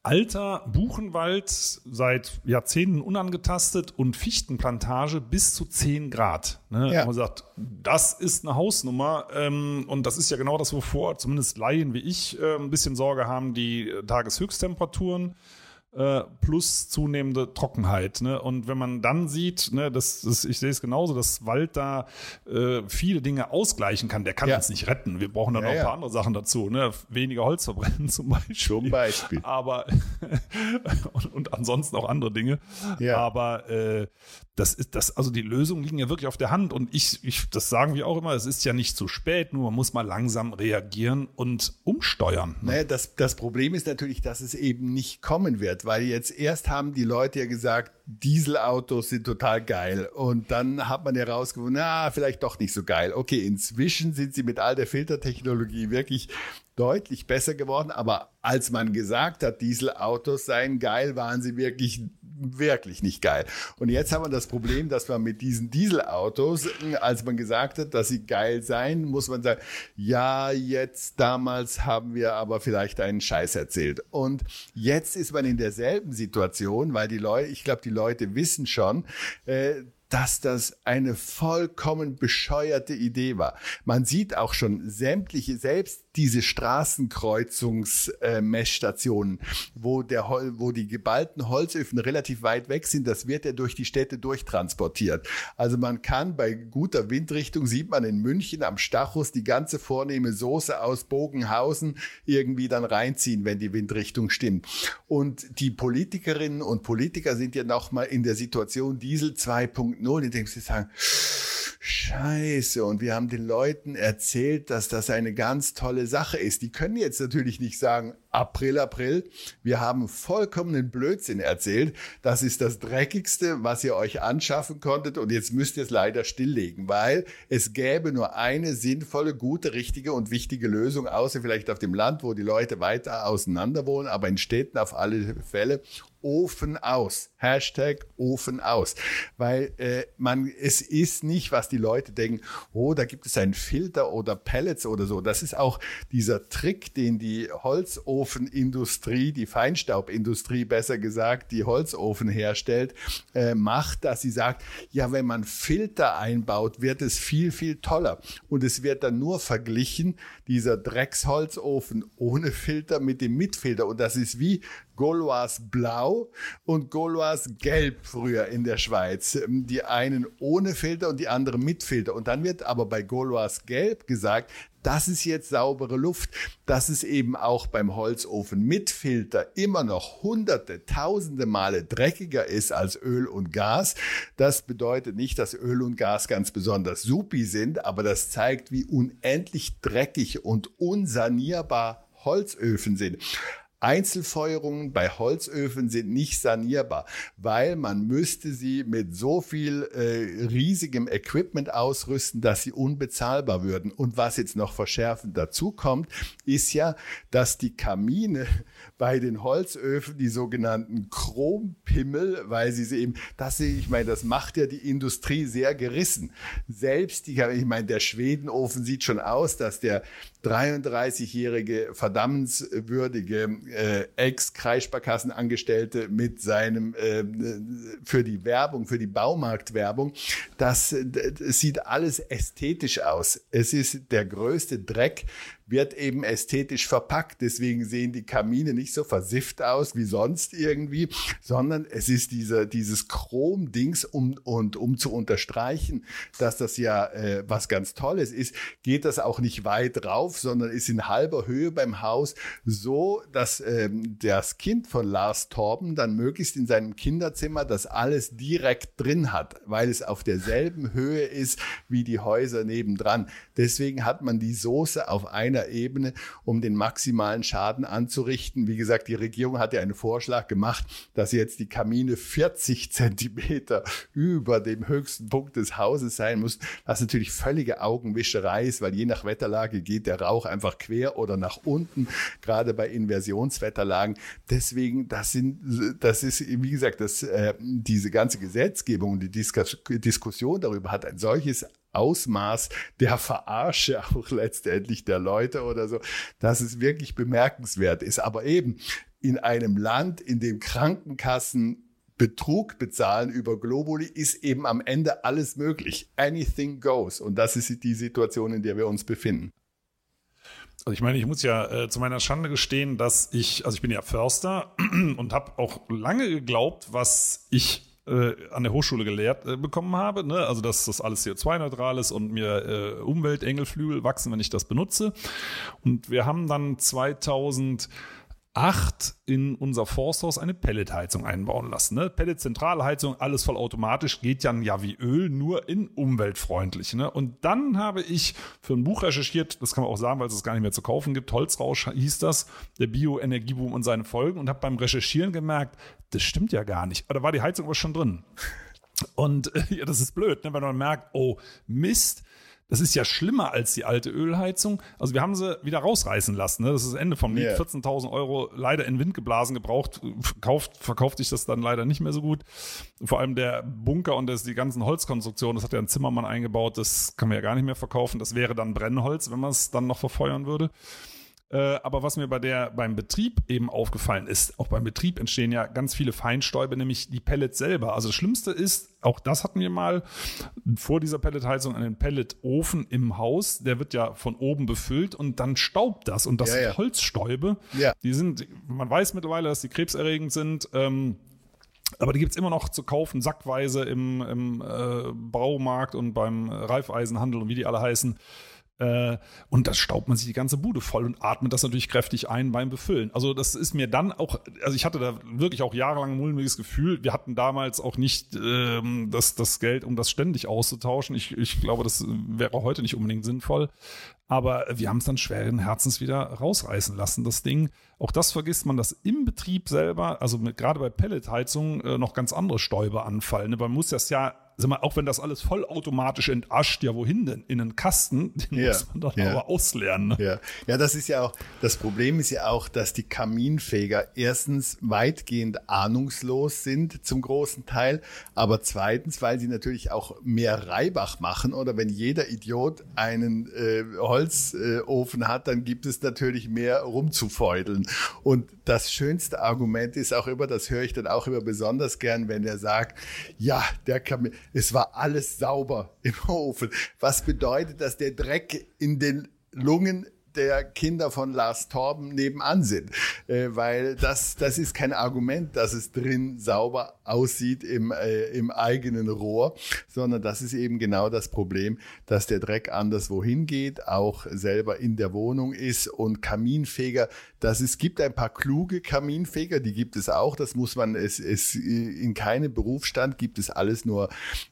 alter Buchenwald, seit Jahrzehnten unangetastet und Fichtenplantage bis zu 10 Grad. Ne? Ja. Man sagt, das ist eine Hausnummer ähm, und das ist ja genau das, wovor zumindest Laien wie ich äh, ein bisschen Sorge haben, die Tageshöchsttemperaturen äh, plus zunehmende Trockenheit. Ne? Und wenn man dann sieht, ne, das, das, ich sehe es genauso, dass Wald da äh, viele Dinge ausgleichen kann, der kann ja. uns nicht retten. Wir brauchen dann ja, noch ein paar ja. andere Sachen dazu. Ne? Weniger Holz verbrennen zum Beispiel.
Zum Beispiel.
Aber und, und ansonsten auch andere Dinge. Ja. Aber äh, das ist das, also die Lösungen liegen ja wirklich auf der Hand. Und ich, ich, das sagen wir auch immer, es ist ja nicht zu spät, nur man muss mal langsam reagieren und umsteuern.
Ne? Naja, das, das Problem ist natürlich, dass es eben nicht kommen wird, weil jetzt erst haben die Leute ja gesagt, Dieselautos sind total geil. Und dann hat man herausgefunden, na, vielleicht doch nicht so geil. Okay, inzwischen sind sie mit all der Filtertechnologie wirklich deutlich besser geworden. Aber als man gesagt hat, Dieselautos seien geil, waren sie wirklich, wirklich nicht geil. Und jetzt haben wir das Problem, dass man mit diesen Dieselautos, als man gesagt hat, dass sie geil seien, muss man sagen, ja, jetzt damals haben wir aber vielleicht einen Scheiß erzählt. Und jetzt ist man in derselben Situation, weil die Leute, ich glaube, die Leute wissen schon, äh, dass das eine vollkommen bescheuerte Idee war. Man sieht auch schon sämtliche, selbst diese Straßenkreuzungsmessstationen, äh, wo wo die geballten Holzöfen relativ weit weg sind, das wird ja durch die Städte durchtransportiert. Also man kann bei guter Windrichtung, sieht man in München am Stachus die ganze vornehme Soße aus Bogenhausen irgendwie dann reinziehen, wenn die Windrichtung stimmt. Und die Politikerinnen und Politiker sind ja nochmal in der Situation Diesel 2.0 2.0, indem sie sagen, Scheiße. Und wir haben den Leuten erzählt, dass das eine ganz tolle Sache ist. Die können jetzt natürlich nicht sagen, April, April. Wir haben vollkommenen Blödsinn erzählt. Das ist das Dreckigste, was ihr euch anschaffen konntet. Und jetzt müsst ihr es leider stilllegen, weil es gäbe nur eine sinnvolle, gute, richtige und wichtige Lösung, außer vielleicht auf dem Land, wo die Leute weiter auseinander wohnen, aber in Städten auf alle Fälle. Ofen aus. Hashtag Ofen aus. Weil äh, man, es ist nicht, was die Leute denken, oh, da gibt es einen Filter oder Pellets oder so. Das ist auch dieser Trick, den die Holzofenindustrie, die Feinstaubindustrie besser gesagt, die Holzofen herstellt, äh, macht, dass sie sagt, ja, wenn man Filter einbaut, wird es viel, viel toller. Und es wird dann nur verglichen, dieser Drecksholzofen ohne Filter mit dem Mitfilter. Und das ist wie Gaulois Blau und Gaulois Gelb früher in der Schweiz. Die einen ohne Filter und die anderen mit Filter. Und dann wird aber bei Gaulois Gelb gesagt, das ist jetzt saubere Luft, dass es eben auch beim Holzofen mit Filter immer noch hunderte, tausende Male dreckiger ist als Öl und Gas. Das bedeutet nicht, dass Öl und Gas ganz besonders supi sind, aber das zeigt, wie unendlich dreckig und unsanierbar Holzöfen sind. Einzelfeuerungen bei Holzöfen sind nicht sanierbar, weil man müsste sie mit so viel äh, riesigem Equipment ausrüsten, dass sie unbezahlbar würden. Und was jetzt noch verschärfend dazu kommt, ist ja, dass die Kamine bei den Holzöfen, die sogenannten Chrompimmel, weil sie sie eben, das ich meine, das macht ja die Industrie sehr gerissen. Selbst die, ich meine, der Schwedenofen sieht schon aus, dass der 33-jährige verdammenswürdige äh, Ex-Kreissparkassenangestellte mit seinem äh, für die Werbung, für die Baumarktwerbung, das, das sieht alles ästhetisch aus. Es ist der größte Dreck, wird eben ästhetisch verpackt. Deswegen sehen die Kamine nicht so versifft aus wie sonst irgendwie, sondern es ist dieser, dieses Chrom-Dings, um, und um zu unterstreichen, dass das ja äh, was ganz Tolles ist, geht das auch nicht weit rauf, sondern ist in halber Höhe beim Haus so, dass ähm, das Kind von Lars Torben dann möglichst in seinem Kinderzimmer das alles direkt drin hat, weil es auf derselben Höhe ist wie die Häuser nebendran. Deswegen hat man die Soße auf einer einer Ebene, um den maximalen Schaden anzurichten. Wie gesagt, die Regierung hat ja einen Vorschlag gemacht, dass jetzt die Kamine 40 Zentimeter über dem höchsten Punkt des Hauses sein muss, was natürlich völlige Augenwischerei ist, weil je nach Wetterlage geht der Rauch einfach quer oder nach unten, gerade bei Inversionswetterlagen. Deswegen, das sind, das ist, wie gesagt, das, äh, diese ganze Gesetzgebung und die Diskussion darüber hat ein solches Ausmaß der Verarsche auch letztendlich der Leute oder so, dass es wirklich bemerkenswert ist. Aber eben in einem Land, in dem Krankenkassen Betrug bezahlen über Globuli, ist eben am Ende alles möglich. Anything goes. Und das ist die Situation, in der wir uns befinden.
Also ich meine, ich muss ja äh, zu meiner Schande gestehen, dass ich, also ich bin ja Förster und habe auch lange geglaubt, was ich äh, an der Hochschule gelehrt äh, bekommen habe, ne? also dass das alles CO2-neutral ist und mir äh, Umweltengelflügel wachsen, wenn ich das benutze. Und wir haben dann 2000 8 in unser Forsthaus eine Pelletheizung einbauen lassen. Ne? Pellet-Zentralheizung, alles vollautomatisch, geht dann ja wie Öl, nur in umweltfreundlich. Ne? Und dann habe ich für ein Buch recherchiert, das kann man auch sagen, weil es es gar nicht mehr zu kaufen gibt, Holzrausch hieß das, der Bioenergieboom und seine Folgen und habe beim Recherchieren gemerkt, das stimmt ja gar nicht. Da war die Heizung aber schon drin. Und äh, ja, das ist blöd, ne? wenn man merkt, oh Mist, das ist ja schlimmer als die alte Ölheizung. Also wir haben sie wieder rausreißen lassen. Ne? Das ist das Ende vom Lied. Yeah. 14.000 Euro leider in Wind geblasen gebraucht. Verkauft, verkauft sich das dann leider nicht mehr so gut. Vor allem der Bunker und das, die ganzen Holzkonstruktionen, das hat ja ein Zimmermann eingebaut. Das kann man ja gar nicht mehr verkaufen. Das wäre dann Brennholz, wenn man es dann noch verfeuern würde. Äh, aber was mir bei der, beim Betrieb eben aufgefallen ist, auch beim Betrieb entstehen ja ganz viele Feinstäube, nämlich die Pellets selber. Also das Schlimmste ist, auch das hatten wir mal vor dieser Pelletheizung einen Pelletofen im Haus. Der wird ja von oben befüllt und dann staubt das. Und das ja, ja. Holzstäube, ja. die sind, man weiß mittlerweile, dass die krebserregend sind. Ähm, aber die gibt es immer noch zu kaufen, sackweise im, im äh, Baumarkt und beim Reifeisenhandel und wie die alle heißen. Äh, und das staubt man sich die ganze Bude voll und atmet das natürlich kräftig ein beim Befüllen. Also das ist mir dann auch, also ich hatte da wirklich auch jahrelang ein mulmiges Gefühl. Wir hatten damals auch nicht ähm, das, das Geld, um das ständig auszutauschen. Ich, ich glaube, das wäre heute nicht unbedingt sinnvoll. Aber wir haben es dann schweren Herzens wieder rausreißen lassen, das Ding. Auch das vergisst man, dass im Betrieb selber, also mit, gerade bei Pelletheizung, äh, noch ganz andere Stäube anfallen. Man muss das ja sag mal, auch wenn das alles vollautomatisch entascht, ja, wohin denn? In einen Kasten, den ja, muss man doch ja. aber auslernen. Ne?
Ja. ja, das ist ja auch, das Problem ist ja auch, dass die Kaminfeger erstens weitgehend ahnungslos sind zum großen Teil, aber zweitens, weil sie natürlich auch mehr Reibach machen oder wenn jeder Idiot einen äh, Holzofen äh, hat, dann gibt es natürlich mehr rumzufeudeln. Und das schönste Argument ist auch immer, das höre ich dann auch immer besonders gern, wenn er sagt, ja, der Kamin, es war alles sauber im Ofen. Was bedeutet, dass der Dreck in den Lungen der Kinder von Lars Torben nebenan sind. Äh, weil das, das ist kein Argument, dass es drin sauber aussieht im, äh, im eigenen Rohr, sondern das ist eben genau das Problem, dass der Dreck anderswo hingeht, auch selber in der Wohnung ist und Kaminfeger, dass es gibt ein paar kluge Kaminfeger, die gibt es auch, das muss man, es, es in keinem Berufsstand gibt es alles nur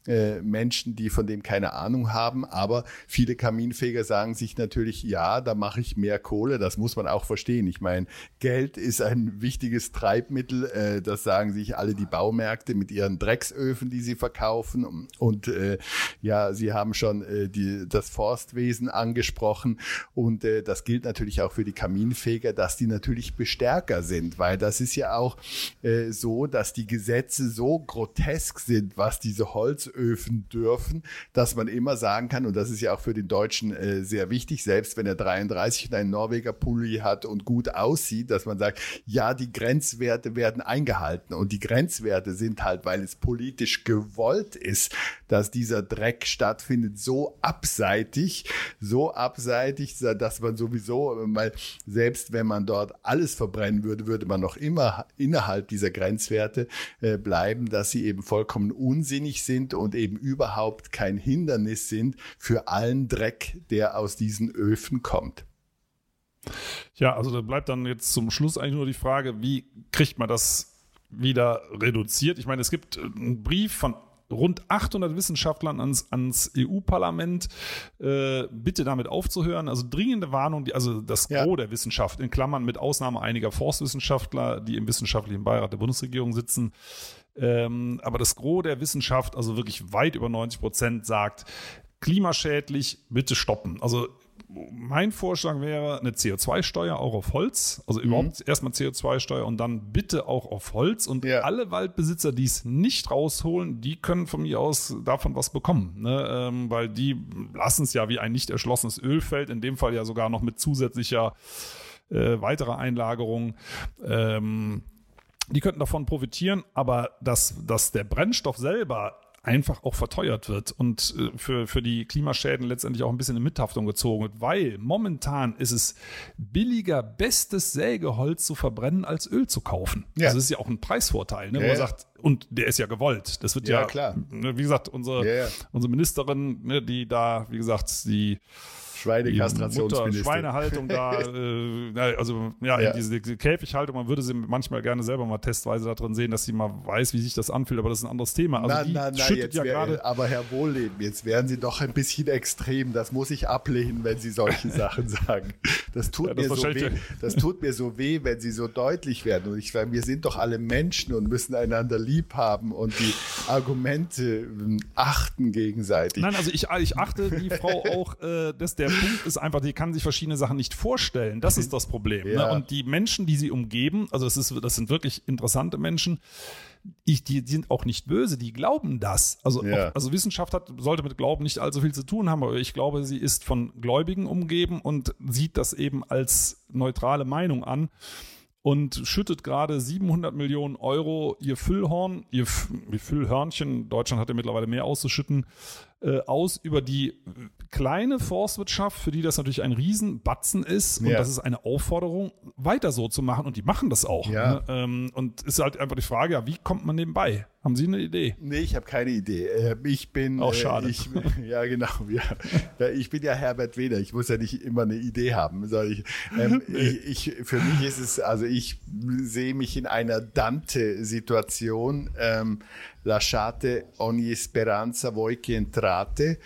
äh, Menschen, die von dem keine Ahnung haben, aber viele Kaminfeger sagen sich natürlich, ja, da mache ich mehr Kohle, das muss man auch verstehen. Ich meine, Geld ist ein wichtiges Treibmittel, äh, das sagen sich alle die Baumärkte mit ihren Drecksöfen, die sie verkaufen. Und äh, ja, sie haben schon äh, die, das Forstwesen angesprochen. Und äh, das gilt natürlich auch für die Kaminfeger, dass die natürlich Bestärker sind, weil das ist ja auch äh, so, dass die Gesetze so grotesk sind, was diese Holzöfen dürfen, dass man immer sagen kann, und das ist ja auch für den Deutschen äh, sehr wichtig, selbst wenn er 33 und einen Norweger Pulli hat und gut aussieht, dass man sagt, ja, die Grenzwerte werden eingehalten und die Grenzwerte sind halt, weil es politisch gewollt ist, dass dieser Dreck stattfindet, so abseitig, so abseitig, dass man sowieso, weil selbst wenn man dort alles verbrennen würde, würde man noch immer innerhalb dieser Grenzwerte äh, bleiben, dass sie eben vollkommen unsinnig sind und eben überhaupt kein Hindernis sind für allen Dreck, der aus diesen Öfen kommt.
Ja, also da bleibt dann jetzt zum Schluss eigentlich nur die Frage, wie kriegt man das wieder reduziert? Ich meine, es gibt einen Brief von rund 800 Wissenschaftlern ans, ans EU-Parlament, äh, bitte damit aufzuhören. Also dringende Warnung, die, also das ja. Gros der Wissenschaft, in Klammern mit Ausnahme einiger Forstwissenschaftler, die im wissenschaftlichen Beirat der Bundesregierung sitzen, ähm, aber das Gros der Wissenschaft, also wirklich weit über 90 Prozent, sagt, klimaschädlich, bitte stoppen. Also mein Vorschlag wäre eine CO2-Steuer auch auf Holz. Also mhm. überhaupt erstmal CO2-Steuer und dann bitte auch auf Holz. Und ja. alle Waldbesitzer, die es nicht rausholen, die können von mir aus davon was bekommen. Ne? Ähm, weil die lassen es ja wie ein nicht erschlossenes Ölfeld, in dem Fall ja sogar noch mit zusätzlicher äh, weiterer Einlagerung. Ähm, die könnten davon profitieren, aber dass, dass der Brennstoff selber einfach auch verteuert wird und äh, für, für die Klimaschäden letztendlich auch ein bisschen in Mithaftung gezogen wird, weil momentan ist es billiger, bestes Sägeholz zu verbrennen, als Öl zu kaufen. Ja. Also das ist ja auch ein Preisvorteil, ne? Ja, wo man sagt, und der ist ja gewollt. Das wird ja, klar. Ne, wie gesagt, unsere, unsere Ministerin, ne, die da, wie gesagt, die
Schweinekastrationsminister.
Schweinehaltung da, äh, also ja, ja. Diese, diese, Käfighaltung, man würde sie manchmal gerne selber mal testweise da drin sehen, dass sie mal weiß, wie sich das anfühlt, aber das ist ein anderes Thema. Also
na, die na, na, schüttet ja gerade. Aber Herr Wohlleben, jetzt wären Sie doch ein bisschen extrem. Das muss ich ablehnen, wenn Sie solche Sachen sagen. Das tut, ja, das mir so weh, das tut mir so weh, wenn Sie so deutlich werden. Und ich sage, wir sind doch alle Menschen und müssen einander lieb haben und die Argumente ähm, achten gegenseitig.
Nein, also ich, ich achte die Frau auch, äh, dass der Punkt ist einfach, die kann sich verschiedene Sachen nicht vorstellen. Das ist das Problem. Ne? Ja. Ne? Und die Menschen, die sie umgeben, also das, ist, das sind wirklich interessante Menschen, ich, die, die sind auch nicht böse, die glauben das. Also, ja. auch, also Wissenschaft hat, sollte mit Glauben nicht allzu viel zu tun haben, aber ich glaube, sie ist von Gläubigen umgeben und sieht das eben als neutrale Meinung an und schüttet gerade 700 Millionen Euro ihr Füllhorn, ihr, ihr Füllhörnchen, Deutschland hat ja mittlerweile mehr auszuschütten, äh, aus über die kleine Forstwirtschaft, für die das natürlich ein Riesenbatzen ist. Und ja. das ist eine Aufforderung, weiter so zu machen. Und die machen das auch. Ja. Ne? Ähm, und ist halt einfach die Frage, ja, wie kommt man nebenbei? Haben Sie eine Idee?
Nee, ich habe keine Idee. Äh, ich bin.
Auch schade.
Äh, ich, ja, genau. Ja. ich bin ja Herbert Weder. Ich muss ja nicht immer eine Idee haben. Ich, ähm, ich, ich, für mich ist es, also ich sehe mich in einer Dante-Situation. Ähm, lasciate ogni speranza voi che entrate,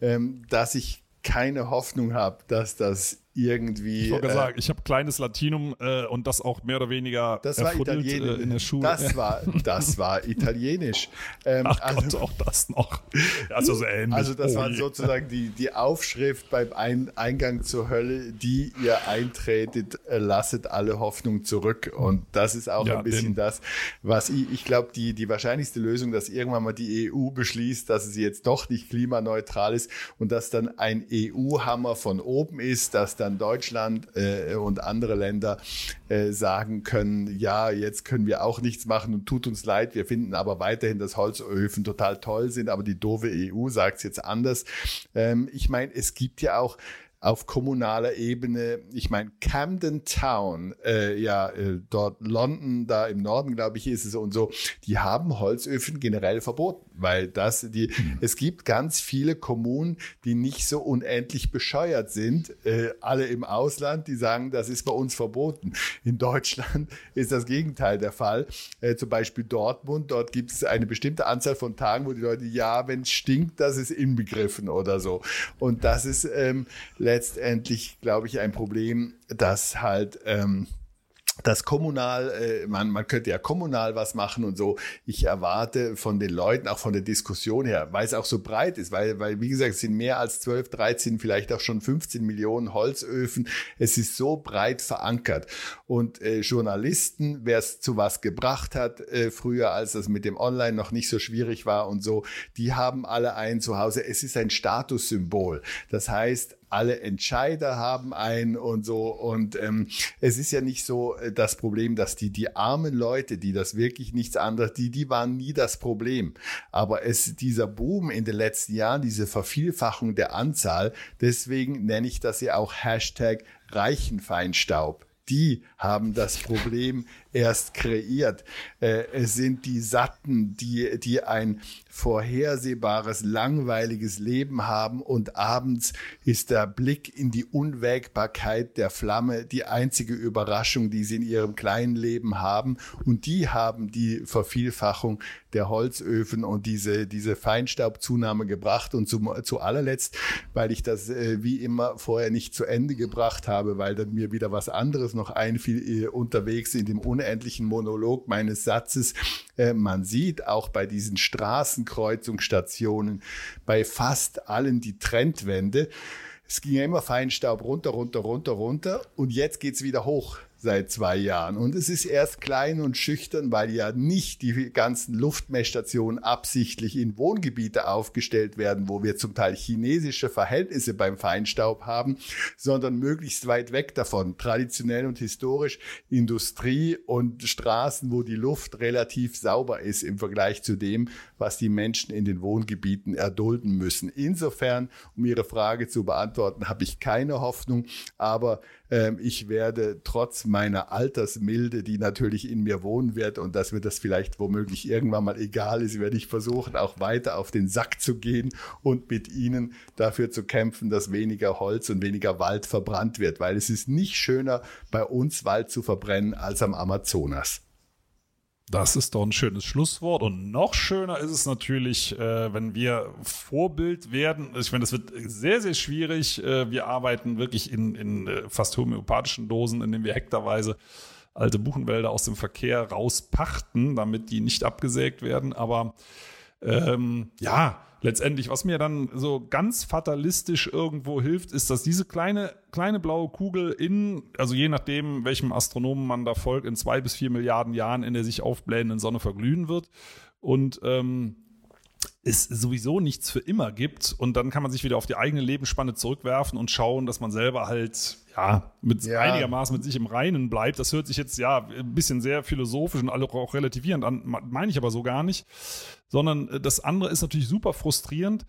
ähm, dass ich keine Hoffnung habe, dass das irgendwie.
Ich wollte äh, sagen, ich habe kleines Latinum äh, und das auch mehr oder weniger
das war Italienisch. Äh, in der Schule. Das war, das war Italienisch.
Ähm, Ach also, Gott, auch das noch.
Also so ähnlich. Also das oh war sozusagen die, die Aufschrift beim Ein Eingang zur Hölle, die ihr eintretet, äh, lasset alle Hoffnung zurück. Und das ist auch ja, ein bisschen das, was ich, ich glaube, die, die wahrscheinlichste Lösung, dass irgendwann mal die EU beschließt, dass sie jetzt doch nicht klimaneutral ist und dass dann ein EU-Hammer von oben ist, dass dann dann Deutschland äh, und andere Länder äh, sagen können, ja, jetzt können wir auch nichts machen und tut uns leid, wir finden aber weiterhin, dass Holzöfen total toll sind, aber die doofe EU sagt es jetzt anders. Ähm, ich meine, es gibt ja auch auf kommunaler Ebene. Ich meine, Camden Town, äh, ja, äh, dort London, da im Norden, glaube ich, ist es und so, die haben Holzöfen generell verboten, weil das, die, mhm. es gibt ganz viele Kommunen, die nicht so unendlich bescheuert sind, äh, alle im Ausland, die sagen, das ist bei uns verboten. In Deutschland ist das Gegenteil der Fall. Äh, zum Beispiel Dortmund, dort gibt es eine bestimmte Anzahl von Tagen, wo die Leute, ja, wenn es stinkt, das ist inbegriffen oder so. Und das ist ähm, letztendlich, glaube ich, ein Problem, das halt ähm, das kommunal, äh, man, man könnte ja kommunal was machen und so. Ich erwarte von den Leuten, auch von der Diskussion her, weil es auch so breit ist, weil, weil wie gesagt, es sind mehr als 12, 13, vielleicht auch schon 15 Millionen Holzöfen. Es ist so breit verankert. Und äh, Journalisten, wer es zu was gebracht hat, äh, früher, als das mit dem Online noch nicht so schwierig war und so, die haben alle ein Zuhause. Es ist ein Statussymbol. Das heißt, alle Entscheider haben einen und so. Und ähm, es ist ja nicht so äh, das Problem, dass die, die armen Leute, die das wirklich nichts anderes, die, die waren nie das Problem. Aber es, dieser Boom in den letzten Jahren, diese Vervielfachung der Anzahl, deswegen nenne ich das ja auch Hashtag Reichenfeinstaub die haben das Problem erst kreiert. Äh, es sind die Satten, die, die ein vorhersehbares, langweiliges Leben haben und abends ist der Blick in die Unwägbarkeit der Flamme die einzige Überraschung, die sie in ihrem kleinen Leben haben. Und die haben die Vervielfachung der Holzöfen und diese, diese Feinstaubzunahme gebracht. Und zum, zu allerletzt, weil ich das äh, wie immer vorher nicht zu Ende gebracht habe, weil dann mir wieder was anderes noch einfiel äh, unterwegs in dem unendlichen Monolog meines Satzes. Äh, man sieht auch bei diesen Straßenkreuzungsstationen, bei fast allen die Trendwende. Es ging ja immer Feinstaub runter, runter, runter, runter und jetzt geht's wieder hoch. Seit zwei Jahren. Und es ist erst klein und schüchtern, weil ja nicht die ganzen Luftmessstationen absichtlich in Wohngebiete aufgestellt werden, wo wir zum Teil chinesische Verhältnisse beim Feinstaub haben, sondern möglichst weit weg davon. Traditionell und historisch Industrie und Straßen, wo die Luft relativ sauber ist im Vergleich zu dem, was die Menschen in den Wohngebieten erdulden müssen. Insofern, um Ihre Frage zu beantworten, habe ich keine Hoffnung, aber ich werde trotz meiner Altersmilde, die natürlich in mir wohnen wird und dass mir das vielleicht womöglich irgendwann mal egal ist, werde ich versuchen, auch weiter auf den Sack zu gehen und mit ihnen dafür zu kämpfen, dass weniger Holz und weniger Wald verbrannt wird, weil es ist nicht schöner, bei uns Wald zu verbrennen als am Amazonas.
Das ist doch ein schönes Schlusswort. Und noch schöner ist es natürlich, äh, wenn wir Vorbild werden. Ich meine, das wird sehr, sehr schwierig. Äh, wir arbeiten wirklich in, in äh, fast homöopathischen Dosen, indem wir hektarweise alte Buchenwälder aus dem Verkehr rauspachten, damit die nicht abgesägt werden. Aber ähm, ja, letztendlich, was mir dann so ganz fatalistisch irgendwo hilft, ist, dass diese kleine, kleine blaue Kugel in, also je nachdem, welchem Astronomen man da folgt, in zwei bis vier Milliarden Jahren in der sich aufblähenden Sonne verglühen wird. Und ähm, es sowieso nichts für immer gibt und dann kann man sich wieder auf die eigene Lebensspanne zurückwerfen und schauen, dass man selber halt ja mit ja. einigermaßen mit sich im Reinen bleibt. Das hört sich jetzt ja ein bisschen sehr philosophisch und auch relativierend an, meine ich aber so gar nicht, sondern äh, das andere ist natürlich super frustrierend.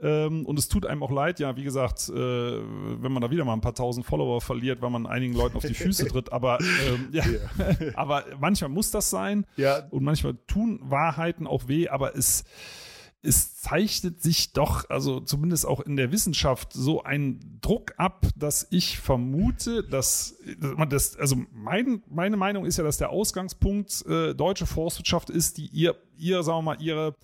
Ähm, und es tut einem auch leid, ja, wie gesagt, äh, wenn man da wieder mal ein paar tausend Follower verliert, weil man einigen Leuten auf die Füße tritt. Aber, ähm, ja. ja. aber manchmal muss das sein.
Ja.
Und manchmal tun Wahrheiten auch weh, aber es, es zeichnet sich doch, also zumindest auch in der Wissenschaft, so ein Druck ab, dass ich vermute, dass man das, also mein, meine Meinung ist ja, dass der Ausgangspunkt äh, deutsche Forstwirtschaft ist, die ihr, ihr, sagen wir mal, ihre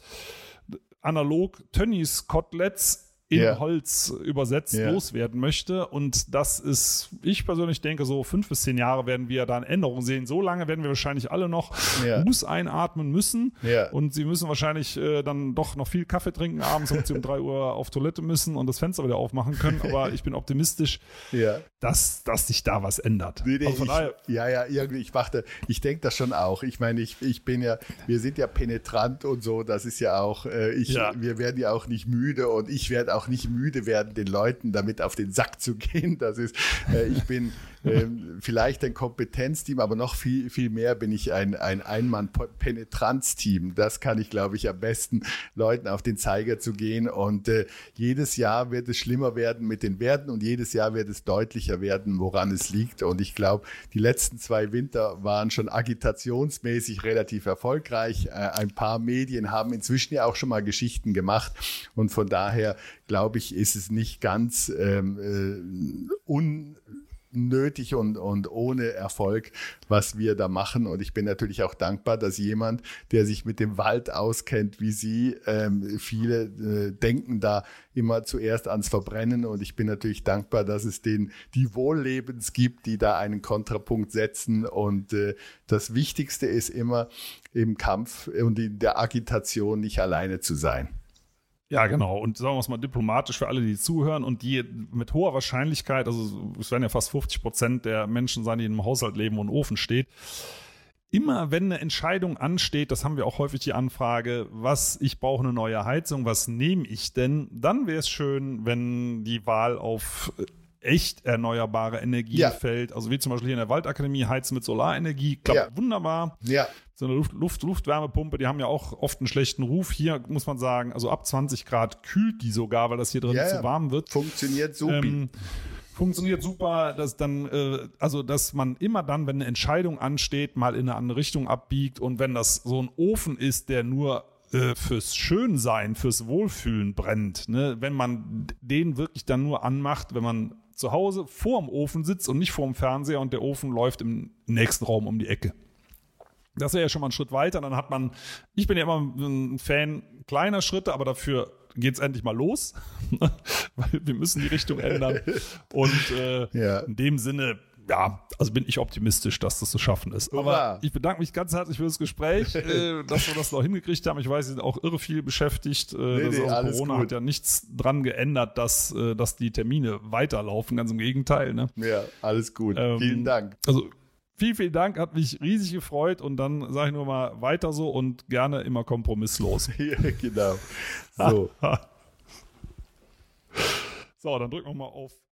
analog Tönnies Koteletts in yeah. Holz übersetzt yeah. loswerden möchte. Und das ist, ich persönlich denke, so fünf bis zehn Jahre werden wir da eine Änderung sehen. So lange werden wir wahrscheinlich alle noch yeah. Ruß einatmen müssen. Und sie müssen wahrscheinlich äh, dann doch noch viel Kaffee trinken abends, damit sie um drei Uhr auf Toilette müssen und das Fenster wieder aufmachen können. Aber ich bin optimistisch, dass, dass sich da was ändert.
Nee, nee, also ich, ja, ja, irgendwie, ich dachte, ich denke das schon auch. Ich meine, ich, ich bin ja, wir sind ja penetrant und so, das ist ja auch, äh, ich, ja. wir werden ja auch nicht müde und ich werde auch nicht müde werden, den Leuten damit auf den Sack zu gehen. Das ist, äh, ich bin äh, vielleicht ein Kompetenzteam, aber noch viel, viel mehr bin ich ein, ein Einmann-Penetranzteam. Das kann ich, glaube ich, am besten Leuten auf den Zeiger zu gehen. Und äh, jedes Jahr wird es schlimmer werden mit den Werten und jedes Jahr wird es deutlicher werden, woran es liegt. Und ich glaube, die letzten zwei Winter waren schon agitationsmäßig relativ erfolgreich. Äh, ein paar Medien haben inzwischen ja auch schon mal Geschichten gemacht. Und von daher glaube ich, ist es nicht ganz ähm, äh, un nötig und, und ohne Erfolg, was wir da machen. Und ich bin natürlich auch dankbar, dass jemand, der sich mit dem Wald auskennt wie Sie, ähm, viele äh, denken da immer zuerst ans Verbrennen. Und ich bin natürlich dankbar, dass es den, die Wohllebens gibt, die da einen Kontrapunkt setzen. Und äh, das Wichtigste ist immer im Kampf und in der Agitation nicht alleine zu sein.
Ja, genau. Und sagen wir es mal diplomatisch für alle, die zuhören und die mit hoher Wahrscheinlichkeit, also es werden ja fast 50 Prozent der Menschen sein, die in einem Haushalt leben, ein Ofen steht. Immer wenn eine Entscheidung ansteht, das haben wir auch häufig die Anfrage, was, ich brauche eine neue Heizung, was nehme ich denn? Dann wäre es schön, wenn die Wahl auf echt erneuerbare Energie ja. fällt. Also wie zum Beispiel hier in der Waldakademie heizen mit Solarenergie, klappt ja. wunderbar.
Ja.
So eine Luft, Luft, Luftwärmepumpe, die haben ja auch oft einen schlechten Ruf. Hier muss man sagen, also ab 20 Grad kühlt die sogar, weil das hier drin ja, zu warm wird.
Funktioniert super. Ähm,
funktioniert super, dass dann, äh, also dass man immer dann, wenn eine Entscheidung ansteht, mal in eine andere Richtung abbiegt und wenn das so ein Ofen ist, der nur äh, fürs Schönsein, fürs Wohlfühlen brennt, ne? wenn man den wirklich dann nur anmacht, wenn man zu Hause vorm Ofen sitzt und nicht vorm Fernseher und der Ofen läuft im nächsten Raum um die Ecke. Das wäre ja schon mal ein Schritt weiter. Dann hat man, ich bin ja immer ein Fan kleiner Schritte, aber dafür geht es endlich mal los, weil wir müssen die Richtung ändern. Und äh, ja. in dem Sinne ja, also bin ich optimistisch, dass das zu schaffen ist. Aber ich bedanke mich ganz herzlich für das Gespräch, äh, dass wir das noch hingekriegt haben. Ich weiß, Sie sind auch irre viel beschäftigt. Äh, nee, nee, Corona gut. hat ja nichts dran geändert, dass, äh, dass die Termine weiterlaufen. Ganz im Gegenteil. Ne?
Ja, alles gut. Ähm, Vielen Dank.
Also Vielen, vielen Dank, hat mich riesig gefreut und dann sage ich nur mal weiter so und gerne immer kompromisslos.
ja, genau. So.
so, dann drücken wir mal auf